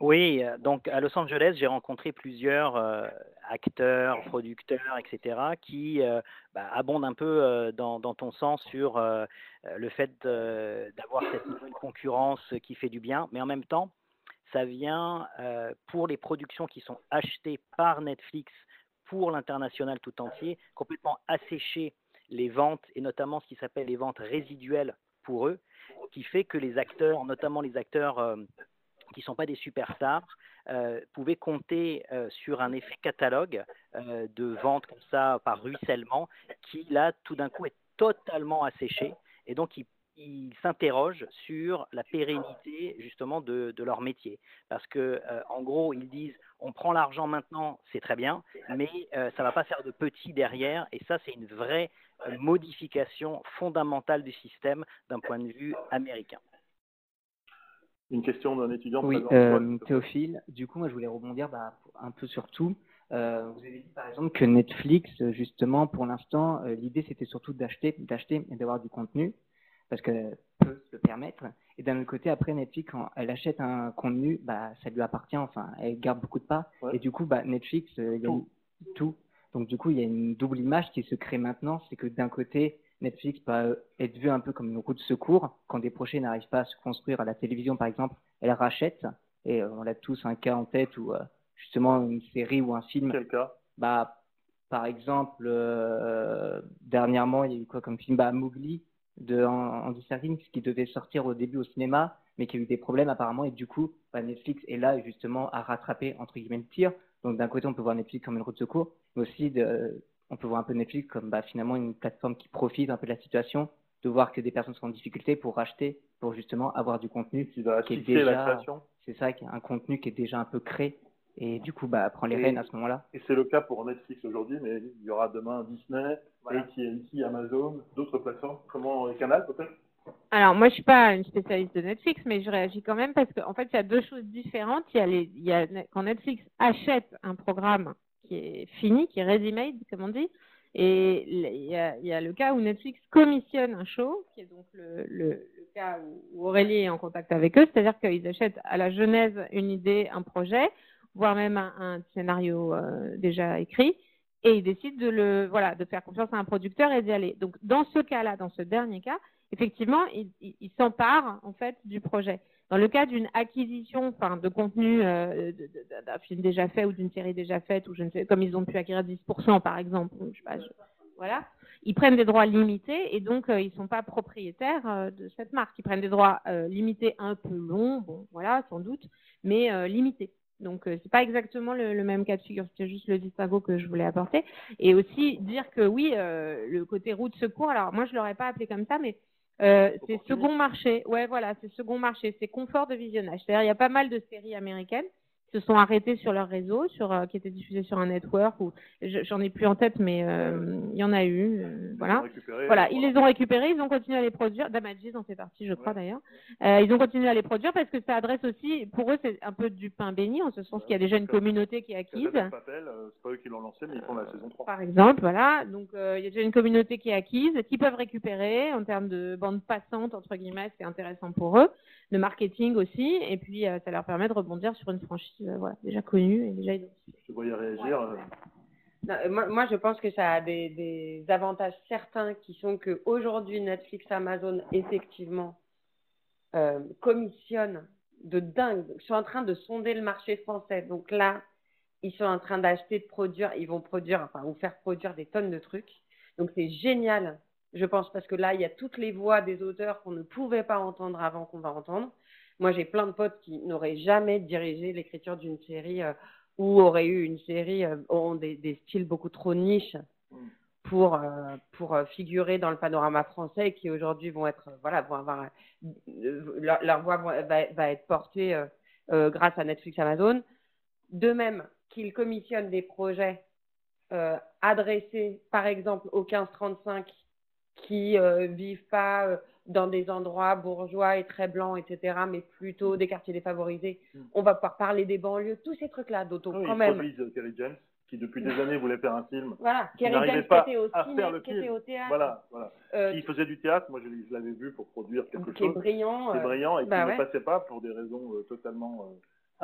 Oui, euh, donc à Los Angeles, j'ai rencontré plusieurs euh, acteurs, producteurs, etc., qui euh, bah, abondent un peu euh, dans, dans ton sens sur le fait d'avoir cette nouvelle concurrence qui fait du bien, mais en même temps, ça vient euh, pour les productions qui sont achetées par Netflix pour l'international tout entier, complètement assécher les ventes et notamment ce qui s'appelle les ventes résiduelles pour eux, qui fait que les acteurs, notamment les acteurs euh, qui ne sont pas des superstars, euh, pouvaient compter euh, sur un effet catalogue de vente comme ça par ruissellement, qui là tout d'un coup est totalement asséché et donc ils ils s'interrogent sur la pérennité justement de, de leur métier. Parce que euh, en gros, ils disent on prend l'argent maintenant, c'est très bien, mais euh, ça ne va pas faire de petit derrière. Et ça, c'est une vraie euh, modification fondamentale du système d'un point de vue américain. Une question d'un étudiant Oui, présent. euh. Théophile, du coup, moi, je voulais rebondir bah, un peu sur tout. Euh, vous avez dit, par exemple, que Netflix, justement, pour l'instant, euh, l'idée, c'était surtout d'acheter, d'acheter et d'avoir du contenu, parce qu'elle peut se le permettre. Et d'un autre côté, après, Netflix, quand elle achète un contenu, bah, ça lui appartient, enfin, elle garde beaucoup de parts. Ouais. Et du coup, bah, Netflix, euh, il y a Tout. Donc, du coup, il y a une double image qui se crée maintenant, c'est que d'un côté, Netflix peut euh, être vu un peu comme une roue de secours. Quand des projets n'arrivent pas à se construire à la télévision, par exemple, elle rachète. Et euh, on a tous un cas en tête où, euh, justement, une série ou un film, Quel cas? Bah, par exemple, euh, dernièrement, il y a eu quoi comme film? Bah, Mowgli de An- Andy Serkis qui devait sortir au début au cinéma, mais qui a eu des problèmes apparemment. Et du coup, bah, Netflix est là justement à rattraper entre guillemets le tir. Donc d'un côté, on peut voir Netflix comme une roue de secours, mais aussi de, on peut voir un peu Netflix comme bah, finalement une plateforme qui profite un peu de la situation, de voir que des personnes sont en difficulté pour racheter, pour justement avoir du contenu Qui est déjà, c'est ça, un contenu qui est déjà un peu créé. Et du coup, bah, prend les Et- rênes à ce moment-là. Et c'est le cas pour Netflix aujourd'hui, mais il y aura demain Disney, AT&T, Amazon, d'autres plateformes. Comment les canals peut-être? Alors, moi, je suis pas une spécialiste de Netflix, mais je réagis quand même parce qu'en en fait, il y a deux choses différentes. Il y a, les, il y a quand Netflix achète un programme qui est fini, qui est ready-made, comme on dit, et il y, a, il y a le cas où Netflix commissionne un show, qui est donc le, le, le cas où Aurélie est en contact avec eux, c'est-à-dire qu'ils achètent à la genèse une idée, un projet, voire même un, scénario euh, déjà écrit, et ils décident de le, voilà, de faire confiance à un producteur et d'y aller. Donc, dans ce cas-là, dans ce dernier cas, effectivement, ils il, il s'emparent en fait du projet. Dans le cas d'une acquisition, enfin, de contenu euh, d'un film déjà fait ou d'une série déjà faite, ou je ne sais, comme ils ont pu acquérir 10% par exemple, je voilà, ils prennent des droits limités et donc ils ne sont pas propriétaires de cette marque. Ils prennent des droits limités un peu longs, bon, voilà, sans doute, mais limités. Donc, euh, c'est pas exactement le, même cas de figure. C'était juste le distinguo que je voulais apporter. Et aussi dire que oui, euh, le côté route secours. Alors, moi, je l'aurais pas appelé comme ça, mais euh, c'est second marché. Ouais, voilà, c'est second marché. C'est confort de visionnage. C'est-à-dire, il y a pas mal de séries américaines se sont arrêtés sur leur réseau, sur, euh, qui était diffusé sur un network, ou j'en ai plus en tête, mais euh, il y en a eu. Euh, voilà. Voilà, ils les ont récupérés, ils ont continué à les produire. Damages en fait partie, je crois d'ailleurs. ils ont continué à les produire parce que ça adresse aussi, pour eux, c'est un peu du pain béni, en ce sens qu'il y a déjà une communauté qui est acquise. c'est pas eux qui l'ont lancé, mais ils font la saison 3. Par exemple, voilà. Donc, il y a déjà une communauté qui est acquise, qui peuvent récupérer en termes de bande passante, entre guillemets, c'est intéressant pour eux de marketing aussi, et puis ça leur permet de rebondir sur une franchise euh, voilà, déjà connue et déjà identifiée. Je voyais réagir. Euh. moi, je pense que ça a des, des avantages certains qui sont que aujourd'hui Netflix, Amazon, effectivement, euh, commissionnent de dingue. Ils sont en train de sonder le marché français. Donc là, ils sont en train d'acheter, de produire. Ils vont produire, enfin, ou faire produire des tonnes de trucs. Donc c'est génial je pense, parce que là, il y a toutes les voix des auteurs qu'on ne pouvait pas entendre avant qu'on va entendre. Moi, j'ai plein de potes qui n'auraient jamais dirigé l'écriture d'une série euh, ou auraient eu une série, euh, ont des, styles beaucoup trop niches pour, euh, pour figurer dans le panorama français et qui aujourd'hui vont être, voilà, vont avoir, leur, voix va, va, être portée grâce à Netflix Amazon. De même qu'ils commissionnent des projets adressés, par exemple, au 1535 qui euh, vivent pas euh, dans des endroits bourgeois et très blancs, etc., mais plutôt des quartiers défavorisés. Mm. On va pouvoir parler des banlieues, tous ces trucs-là, d'autant quand même. Euh, Terry James, qui depuis des années voulait faire un film. Voilà, Terry James pas qui était au à ciné, faire le qui film. était au théâtre. Voilà, voilà. Euh, qui faisait du théâtre, moi je, je l'avais vu pour produire quelque qui chose. Qui est brillant. Qui est brillant et bah qui ouais. ne passait pas pour des raisons totalement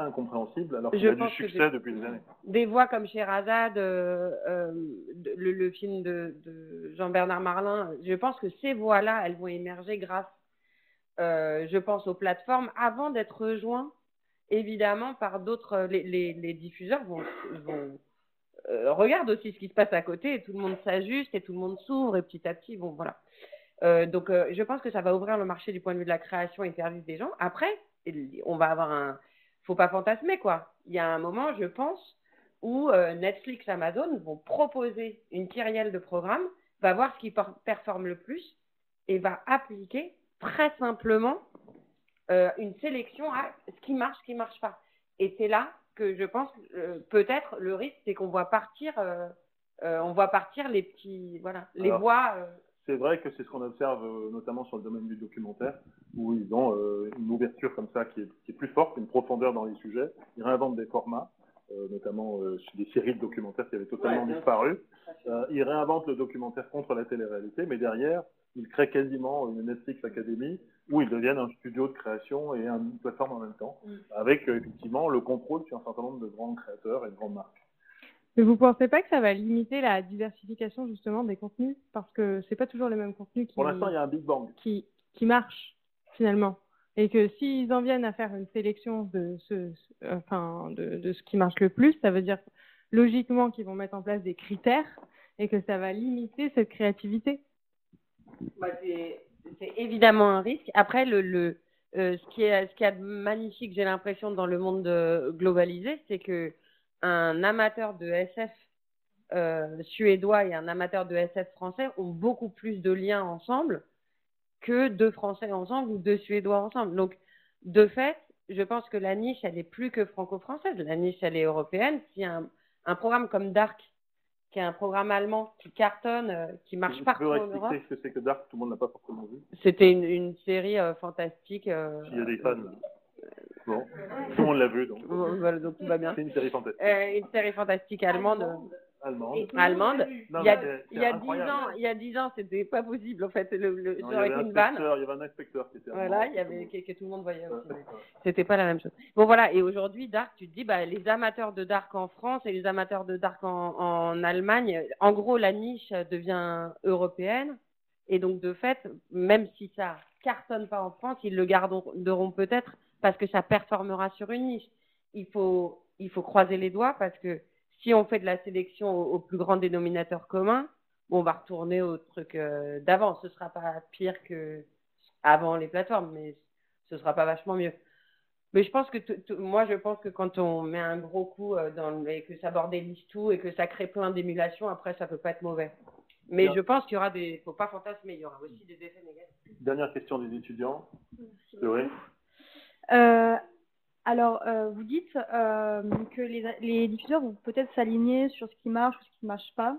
incompréhensible alors qu'il a du succès depuis des années. Des voix comme Sherazade, euh, euh, le, le, film de, de Jean-Bernard Marlin, je pense que ces voix-là, elles vont émerger grâce, euh, je pense, aux plateformes avant d'être rejoints, évidemment, par d'autres. Les, les, les, diffuseurs vont. vont euh, regarde aussi ce qui se passe à côté et tout le monde s'ajuste et tout le monde s'ouvre et petit à petit, bon, voilà. Euh, donc, euh, je pense que ça va ouvrir le marché du point de vue de la création et service des gens. Après, on va avoir un, faut pas fantasmer, quoi. Il y a un moment, je pense, où euh, Netflix, Amazon vont proposer une kyrielle de programmes, va voir ce qui performe le plus et va appliquer très simplement euh, une sélection à ce qui marche, ce qui marche pas. Et c'est là que je pense, euh, peut-être, le risque, c'est qu'on voit partir, on voit partir les petits, voilà, les Alors, voix. C'est vrai que c'est ce qu'on observe euh, notamment sur le domaine du documentaire, où ils ont euh, une ouverture comme ça qui est, qui est, plus forte, une profondeur dans les sujets. Ils réinventent des formats, euh, notamment des séries de documentaires qui avaient totalement Ouais, disparu. Ils réinventent le documentaire contre la télé-réalité, mais derrière, ils créent quasiment une Netflix Academy où ils deviennent un studio de création et une plateforme en même temps, Mm. avec effectivement le contrôle sur un certain nombre de grands créateurs et de grandes marques. Mais vous pensez pas que ça va limiter la diversification justement des contenus? Parce que c'est pas toujours les mêmes contenus qui Pour l'instant, il y a un Big Bang. qui, qui marchent finalement et que s'ils en viennent à faire une sélection de ce, enfin de, de ce qui marche le plus, ça veut dire logiquement qu'ils vont mettre en place des critères et que ça va limiter cette créativité. Bah, c'est évidemment un risque. Après, le, le, euh, ce qui est ce qui est de magnifique, j'ai l'impression, dans le monde de- globalisé, c'est que un amateur de SF euh, suédois et un amateur de SF français ont beaucoup plus de liens ensemble que deux Français ensemble ou deux Suédois ensemble. Donc, de fait, je pense que la niche, elle est plus que franco-française. La niche, elle est européenne. Si un, un programme comme Dark, qui est un programme allemand qui cartonne, euh, qui marche Tu partout peux en expliquer Europe, ce que c'est que Dark, tout le monde n'a pas forcément vu. c'était une, une série euh, fantastique. euh, S'il y a des fans. Bon, tout le monde l'a vu, donc. voilà, donc tout va bien. C'est une série fantastique. Euh, une série fantastique allemande. Allemande. Allemande. Non, il y a, c'est- il y a ans, il y a dix ans, c'était pas possible en fait. Le, le, Non, genre il, y avec avait une un vanne. inspecteur, il y avait un inspecteur qui était Voilà, il y avait que, que tout le monde voyait aussi. Ouais. C'était pas la même chose. Bon voilà, et aujourd'hui Dark, tu te dis bah les amateurs de Dark en France et les amateurs de Dark en, en Allemagne, en gros la niche devient européenne et donc de fait, même si ça cartonne pas en France, ils le garderont peut-être parce que ça performera sur une niche. Il faut il faut croiser les doigts parce que si on fait de la sélection au, au plus grand dénominateur commun, bon, on va retourner au truc euh, d'avant. Ce sera pas pire que avant les plateformes, mais ce sera pas vachement mieux. Mais je pense que moi, je pense que quand on met un gros coup euh, dans le, et que ça bordélise tout et que ça crée plein d'émulations, après, ça peut pas être mauvais. Mais je pense qu'il y aura des, faut pas fantasmer, il y aura aussi des effets négatifs. Dernière question des étudiants. Euh, alors, euh, vous dites euh, que les, les diffuseurs vont peut-être s'aligner sur ce qui marche ou ce qui ne marche pas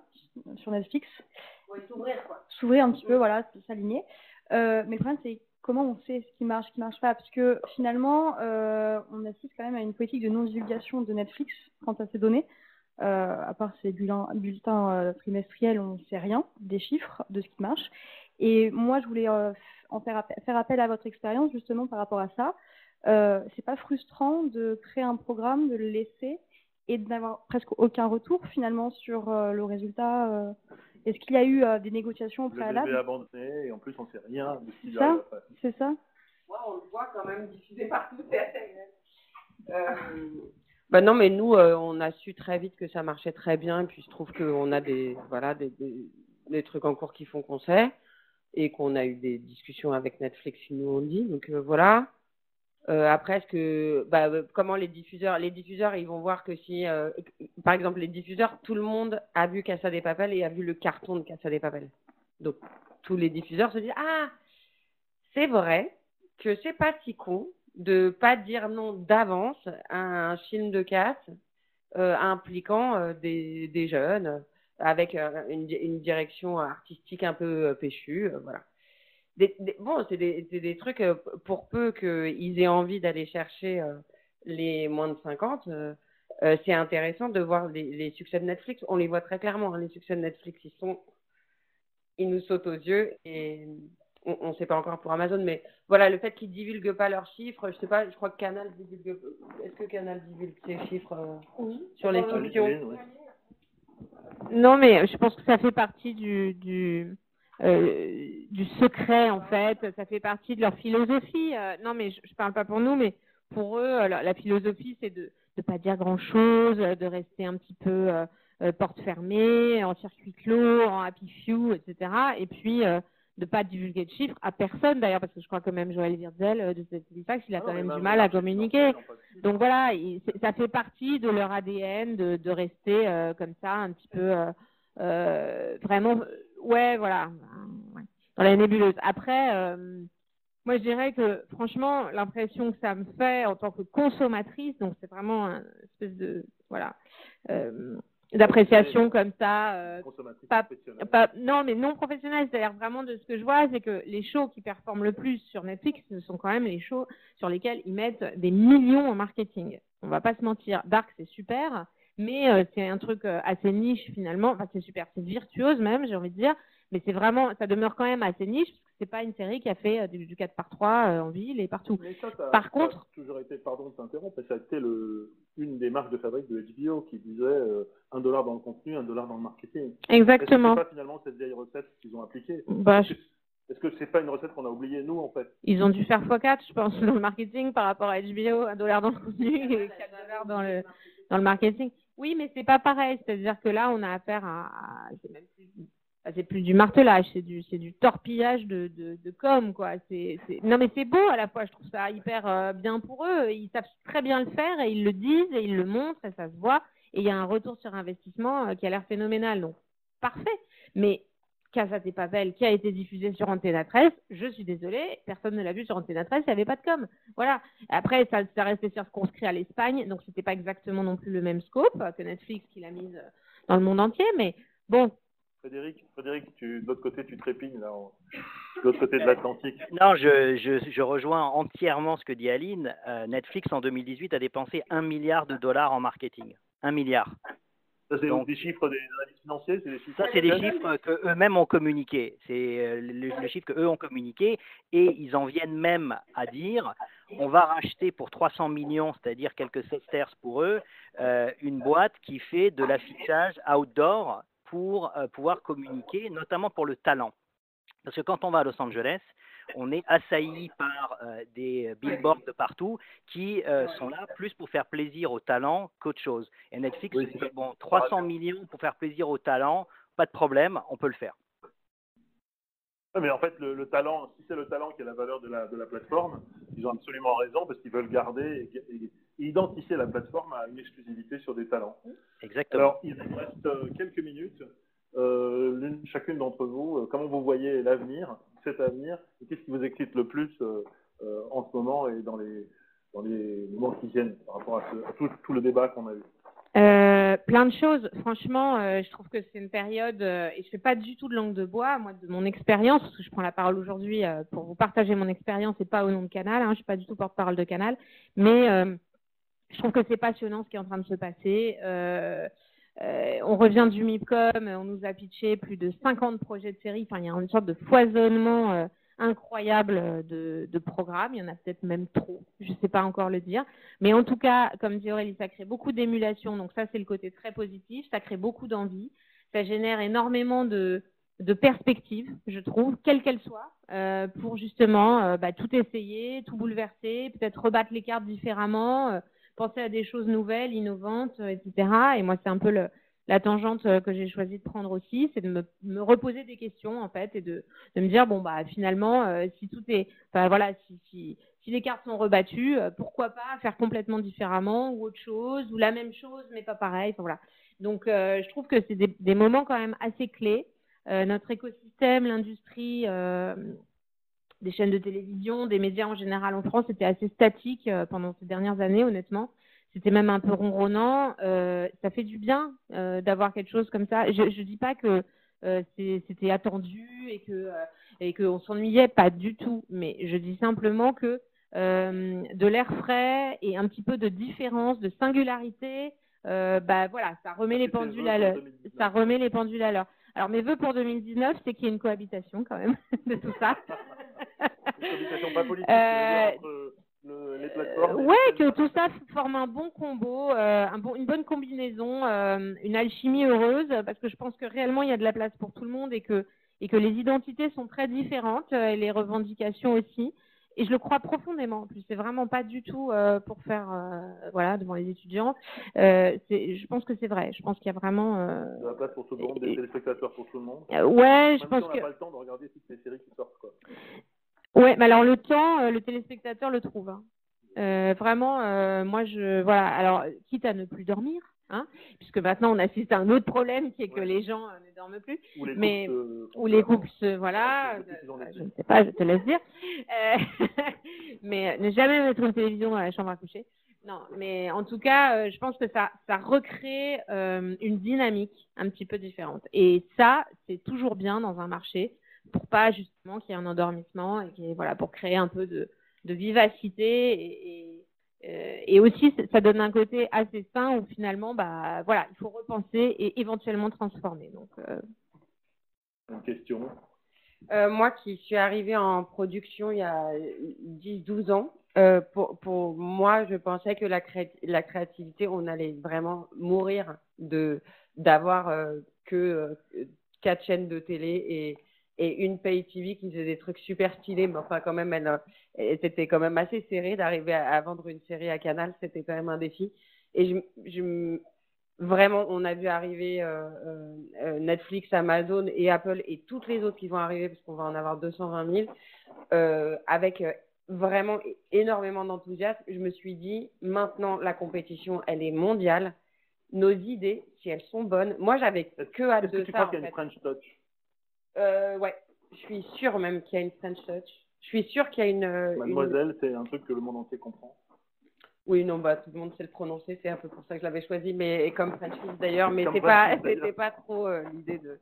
sur Netflix. Oui, s'ouvrir, quoi. S'ouvrir un petit peu, voilà, s'aligner. Euh, mais le problème, c'est comment on sait ce qui marche, ce qui ne marche pas. Parce que finalement, euh, on assiste quand même à une politique de non-divulgation de Netflix quant à ces données. Euh, à part ces bulletins, bulletins euh, trimestriels, on ne sait rien des chiffres, de ce qui marche. Et moi, je voulais euh, en faire, appel, faire appel à votre expérience justement par rapport à ça. Euh, c'est pas frustrant de créer un programme, de le laisser et de n'avoir presque aucun retour finalement sur euh, le résultat. euh. Est-ce qu'il y a eu euh, des négociations au Le bébé préalable abandonné et en plus on sait rien C'est ça. C'est ça Ouais, on le voit quand même diffusé partout. Euh, bah non, mais nous, euh, on a su très vite que ça marchait très bien. Et puis, je trouve qu'on a des, voilà, des, des, des trucs en cours qui font qu'on sait. Et qu'on a eu des discussions avec Netflix, ils nous ont dit. Donc, euh, voilà. Euh, après, bah, euh, comment les diffuseurs, les diffuseurs, ils vont voir que si, euh, par exemple, les diffuseurs, tout le monde a vu Casa des Papel et a vu le carton de Casa des Papel. Donc, tous les diffuseurs se disent, ah, c'est vrai que c'est pas si con de pas dire non d'avance à un film de casse impliquant des, jeunes avec une, di- une direction artistique un peu péchue, voilà. Des, des- bon, c'est des, trucs euh, pour peu qu'ils aient envie d'aller chercher euh, les moins de 50. euh, c'est intéressant de voir les, les succès de Netflix. On les voit très clairement. hein, les succès de Netflix, ils sont, ils nous sautent aux yeux et on ne sait pas encore pour Amazon, mais voilà, le fait qu'ils divulguent pas leurs chiffres, je sais pas, je crois que Canal divulgue. Est-ce que Canal divulgue ses chiffres euh, sur les fictions ouais. Non, mais je pense que ça fait partie du, du, du secret, en fait. Ça fait partie de leur philosophie. Euh, non, mais je, je parle pas pour nous, mais pour eux, euh, la, la philosophie, c'est de ne pas dire grand-chose, euh, de rester un petit peu euh, euh, porte fermée, en circuit clos, en happy few, etc. Et puis, euh, de pas divulguer de chiffres à personne, d'ailleurs, parce que je crois que même Joël Wirtzel euh, de Satisfax, il a Ah quand même du mal à communiquer. Donc voilà, il- ça fait partie de leur ADN de, de rester euh, comme ça, un petit peu euh, euh, vraiment, euh, ouais, voilà, ouais, dans la nébuleuse. Après, euh, moi je dirais que franchement, l'impression que ça me fait en tant que consommatrice, donc c'est vraiment une espèce de, voilà, euh, d'appréciation comme ça. euh, Consommatrice pas- professionnelle. pas- non, mais non professionnel. C'est-à-dire vraiment de ce que je vois, c'est que les shows qui performent le plus sur Netflix, ce sont quand même les shows sur lesquels ils mettent des millions en marketing. On va pas se mentir. Dark, c'est super, mais euh, c'est un truc euh, assez niche finalement. Enfin, c'est super, c'est virtuose même, j'ai envie de dire. Mais c'est vraiment, ça demeure quand même assez niche parce que c'est pas une série qui a fait euh, du, du 4 par 3 euh, en ville et partout. Mais ça, ça- Par ça contre- a toujours été, pardon de t'interrompre, mais ça a été le, une des marques de fabrique de HBO qui disait euh, un dollar dans le contenu, un dollar dans le marketing. Exactement. C'est pas finalement cette vieille recette qu'ils ont appliquée? Bah, je- Est-ce que c'est pas une recette qu'on a oubliée nous en fait? Ils ont dû faire x4, je pense, dans le marketing par rapport à HBO, un dollar dans le contenu et 4 dollars dans le, dans le marketing. Oui, mais c'est pas pareil. C'est-à-dire que là, on a affaire à, c'est même plus, c'est plus du martelage, c'est du, c'est du torpillage de com, quoi. C'est, c'est, non, mais c'est beau à la fois. Je trouve ça hyper euh, bien pour eux. Ils savent très bien le faire et ils le disent et ils le montrent et ça se voit. Et il y a un retour sur investissement euh, qui a l'air phénoménal. Donc, parfait. Mais Casa de Papel qui a été diffusé sur Antena 13, je suis désolée, personne ne l'a vu sur Antena 13, il n'y avait pas de com. Voilà. Après, ça, ça restait circonscrit à l'Espagne, donc c'était pas exactement non plus le même scope que Netflix qui l'a mise dans le monde entier, mais bon. Frédéric, Frédéric tu, de l'autre côté tu trépignes là, de l'autre côté de l'Atlantique. Non, je, je, je rejoins entièrement ce que dit Aline. Euh, Netflix en 2018 a dépensé un milliard de dollars en marketing. Un milliard. Ça c'est Donc- des chiffres des financiers, c'est des chiffres. Ça, c'est des chiffres que eux-mêmes ont communiqués. C'est euh, le, le chiffre que eux ont communiqué et ils en viennent même à dire on va racheter pour 300 millions, c'est-à-dire quelques sesterces pour eux, euh, une boîte qui fait de l'affichage outdoor pour euh, pouvoir communiquer, notamment pour le talent. Parce que quand on va à Los Angeles, on est assailli par euh, des billboards de partout qui euh, sont là plus pour faire plaisir aux talents qu'autre chose. Et Netflix Oui, dit, bon, 300 millions pour faire plaisir aux talents, pas de problème, on peut le faire. mais en fait, le, talent, si c'est le talent qui est la valeur de la, de la plateforme, ils ont absolument raison parce qu'ils veulent garder et, identifier la plateforme à une exclusivité sur des talents. Exactement. Alors, il reste euh, quelques minutes. Euh, chacune d'entre vous, euh, comment vous voyez l'avenir, cet avenir, et qu'est-ce qui vous excite le plus en ce moment et dans les, dans mois qui viennent par rapport à, tout, le débat qu'on a eu? Euh, plein de choses. Franchement, euh, je trouve que c'est une période, euh, et je fais pas du tout de langue de bois, moi, de mon expérience, parce que je prends la parole aujourd'hui pour vous partager mon expérience et pas au nom de Canal. Hein, je suis pas du tout porte-parole de Canal, mais je trouve que c'est passionnant ce qui est en train de se passer. On revient du MIPCOM, on nous a pitché plus de 50 projets de série. Enfin, il y a une sorte de foisonnement incroyable de, de, programmes. Il y en a peut-être même trop, je ne sais pas encore le dire. Mais en tout cas, comme dit Aurélie, ça crée beaucoup d'émulation. Donc ça, c'est le côté très positif. Ça crée beaucoup d'envie. Ça génère énormément de, perspectives, je trouve, quelles qu'elles soient, euh, pour justement euh, bah, tout essayer, tout bouleverser, peut-être rebattre les cartes différemment, euh, penser à des choses nouvelles, innovantes, etc. Et moi, c'est un peu la tangente euh, que j'ai choisi de prendre aussi, c'est de me, reposer des questions en fait et de, me dire bon bah finalement euh, si tout est, enfin voilà si, si, les cartes sont rebattues, euh, pourquoi pas faire complètement différemment ou autre chose ou la même chose mais pas pareil. Donc je trouve que c'est des, moments quand même assez clés. notre écosystème, l'industrie des chaînes de télévision, des médias en général en France était assez statique pendant ces dernières années honnêtement c'était même un peu ronronnant. Euh, ça fait du bien euh, d'avoir quelque chose comme ça. Je ne dis pas que euh, c'était attendu et que et qu'on s'ennuyait, pas du tout. Mais je dis simplement que de l'air frais et un petit peu de différence, de singularité, bah voilà, ça remet les pendules à l'heure. Ça remet les pendules à l'heure. Alors mes vœux pour 2019, c'est qu'il y ait une cohabitation quand même de tout ça. Une cohabitation pas politique. Entre les plateformes. ouais, que tout ça forme un bon combo, euh, un bon, une bonne combinaison, euh, une alchimie heureuse, parce que je pense que réellement il y a de la place pour tout le monde et que, et que les identités sont très différentes euh, et les revendications aussi. Et je le crois profondément. En plus, c'est vraiment pas du tout pour faire, voilà, devant les étudiants. je pense que c'est vrai. Je pense qu'il y a vraiment. de la place pour tout le monde, des téléspectateurs pour tout le monde. ouais, je pense si on que. pas le temps de regarder toutes les séries qui sortent, quoi. Ouais, mais alors le temps, euh, le téléspectateur le trouve. Hein. Euh, vraiment, euh, moi je voilà. Alors, quitte à ne plus dormir, hein, puisque maintenant on assiste à un autre problème qui est que les gens ne dorment plus, ou les mais ou les couples, voilà. je ne sais pas, je te laisse dire. mais ne jamais mettre une télévision dans la chambre à coucher. Non, mais en tout cas, je pense que ça, ça recrée une dynamique un petit peu différente. Et ça, c'est toujours bien dans un marché pour pas justement qu'il y ait un endormissement et voilà pour créer un peu de, de vivacité et, et, euh, aussi ça donne un côté assez sain où finalement bah voilà il faut repenser et éventuellement transformer. Donc euh... une question. Euh, moi qui suis arrivée en production il y a 10-12 ans euh, pour, pour, moi je pensais que la, cré la créativité on allait vraiment mourir de d'avoir que quatre chaînes de télé et et une Pay TV qui faisait des trucs super stylés, mais enfin quand même, elle, c'était quand même assez serré d'arriver à, vendre une série à Canal, c'était quand même un défi. Et je, je vraiment, on a vu arriver euh, euh, Netflix, Amazon et Apple et toutes les autres qui vont arriver, parce qu'on va en avoir 220 000, euh, avec vraiment énormément d'enthousiasme. Je me suis dit, maintenant, la compétition, elle est mondiale. Nos idées, si elles sont bonnes, moi, j'avais que hâte de tu ça. Crois qu'il y a une French Touch? Euh, ouais, je suis sûre même qu'il y a une French touch. Je suis sûre qu'il y a une. Euh, Mademoiselle, c'est un truc que le monde entier comprend. Oui, non, bah tout le monde sait le prononcer, c'est un peu pour ça que je l'avais choisi, mais et comme French Kiss d'ailleurs, mais c'est pas, c'était pas trop euh, l'idée de.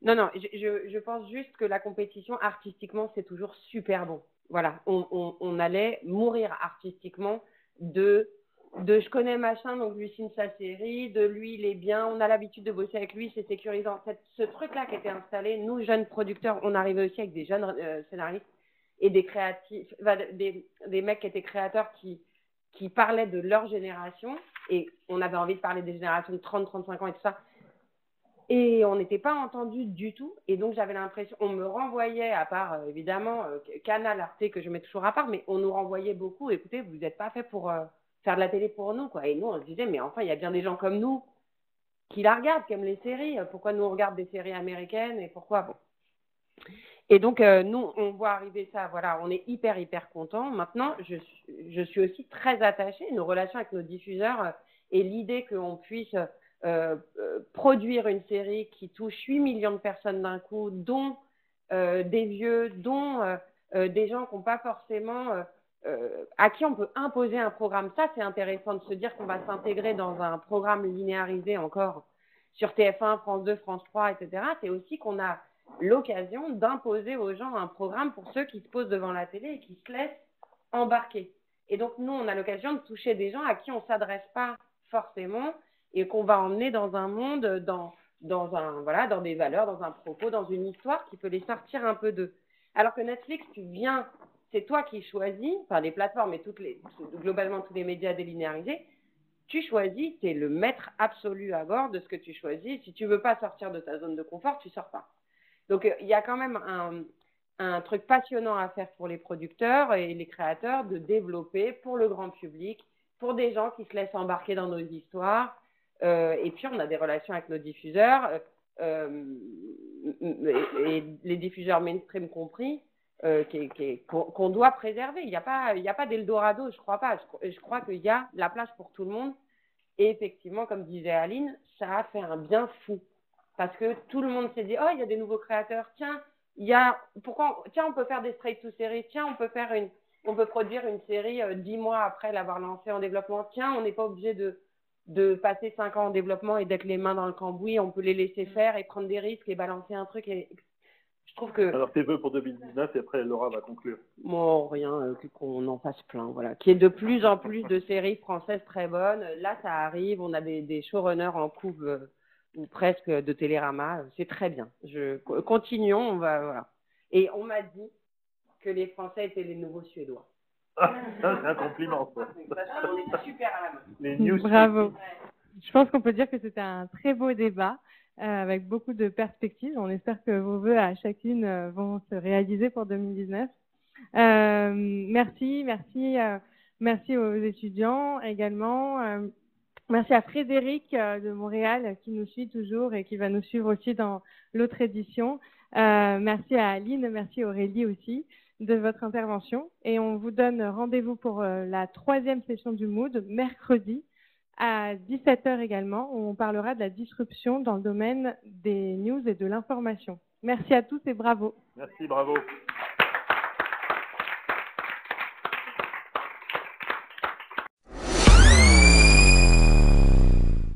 Non, non, je, je, je, pense juste que la compétition artistiquement c'est toujours super bon. Voilà, on, on, on allait mourir artistiquement de de je connais machin, donc lui signe sa série, de lui il est bien, on a l'habitude de bosser avec lui, c'est sécurisant. ce truc-là qui était installé, nous jeunes producteurs, on arrivait aussi avec des jeunes euh, scénaristes et des créatifs, des, des, mecs qui étaient créateurs qui, qui parlaient de leur génération et on avait envie de parler des générations de 30, 35 ans et tout ça. Et on n'était pas entendu du tout. Et donc, j'avais l'impression, on me renvoyait, à part euh, évidemment euh, Canal, Arte, que je mets toujours à part, mais on nous renvoyait beaucoup. Écoutez, vous n'êtes pas fait pour, faire de la télé pour nous, quoi. Et nous, on se disait, mais enfin, il y a bien des gens comme nous qui la regardent, qui aiment les séries. Pourquoi nous on regarde des séries américaines et pourquoi bon. Et donc, euh, nous, on voit arriver ça, voilà, on est hyper, hyper content. Maintenant, je, je suis aussi très attachée, nos relations avec nos diffuseurs euh, et l'idée qu'on puisse euh, produire une série qui touche 8 millions de personnes d'un coup, dont des vieux, dont des gens qui n'ont pas forcément, à qui on peut imposer un programme. Ça, c'est intéressant de se dire qu'on va s'intégrer dans un programme linéarisé encore sur TF1, France 2, France 3, etc. C'est aussi qu'on a l'occasion d'imposer aux gens un programme pour ceux qui se posent devant la télé et qui se laissent embarquer. Et donc, nous, on a l'occasion de toucher des gens à qui on ne s'adresse pas forcément et qu'on va emmener dans un monde, dans, dans, un, voilà, dans des valeurs, dans un propos, dans une histoire qui peut les sortir un peu d'eux. Alors que Netflix, tu viens, c'est toi qui choisis, enfin les plateformes et globalement tous les médias délinéarisés, tu choisis, tu es le maître absolu à bord de ce que tu choisis. Si tu veux pas sortir de ta zone de confort, tu sors pas. Donc, euh, il y a quand même un, truc passionnant à faire pour les producteurs et les créateurs de développer pour le grand public, pour des gens qui se laissent embarquer dans nos histoires. Euh, et puis, on a des relations avec nos diffuseurs, euh, et, les diffuseurs mainstream compris, qu'on doit préserver. Il n'y a pas, a pas d'Eldorado, je crois pas. Je, je crois qu'il y a la place pour tout le monde. Et effectivement, comme disait Aline, ça a fait un bien fou parce que tout le monde s'est dit, oh, il y a des nouveaux créateurs, tiens, il y a, pourquoi, tiens, on peut faire des straight to séries, tiens, on peut faire une, on peut produire une série euh, dix mois après l'avoir lancée en développement, tiens, on n'est pas obligé de, de passer cinq ans en développement et d'être les mains dans le cambouis, on peut les laisser faire et prendre des risques et balancer un truc et, je trouve que. Alors, tes vœux pour 2019 et après Laura va conclure. Bon, rien, euh, qu'on en fasse plein, voilà. Qu'il y ait de plus en plus de séries françaises très bonnes. Là, ça arrive, on a des, des showrunners en couve euh, ou presque de Télérama. C'est très bien. Je, continuons, on va, voilà. Et on m'a dit que les Français étaient les nouveaux Suédois. C'est un compliment, ça. on est super à la main. Les news Bravo. Je pense qu'on peut dire que c'était un très beau débat avec beaucoup de perspectives. On espère que vos voeux à chacune euh, vont se réaliser pour 2019. Euh, merci, merci, merci aux étudiants également. Merci à Frédéric euh, de Montréal qui nous suit toujours et qui va nous suivre aussi dans l'autre édition. Euh, merci à Aline, merci Aurélie aussi de votre intervention. Et on vous donne rendez-vous pour euh, la troisième session du Mood mercredi à 17h également on parlera de la disruption dans le domaine des news et de l'information. Merci à tous et bravo. Merci, bravo.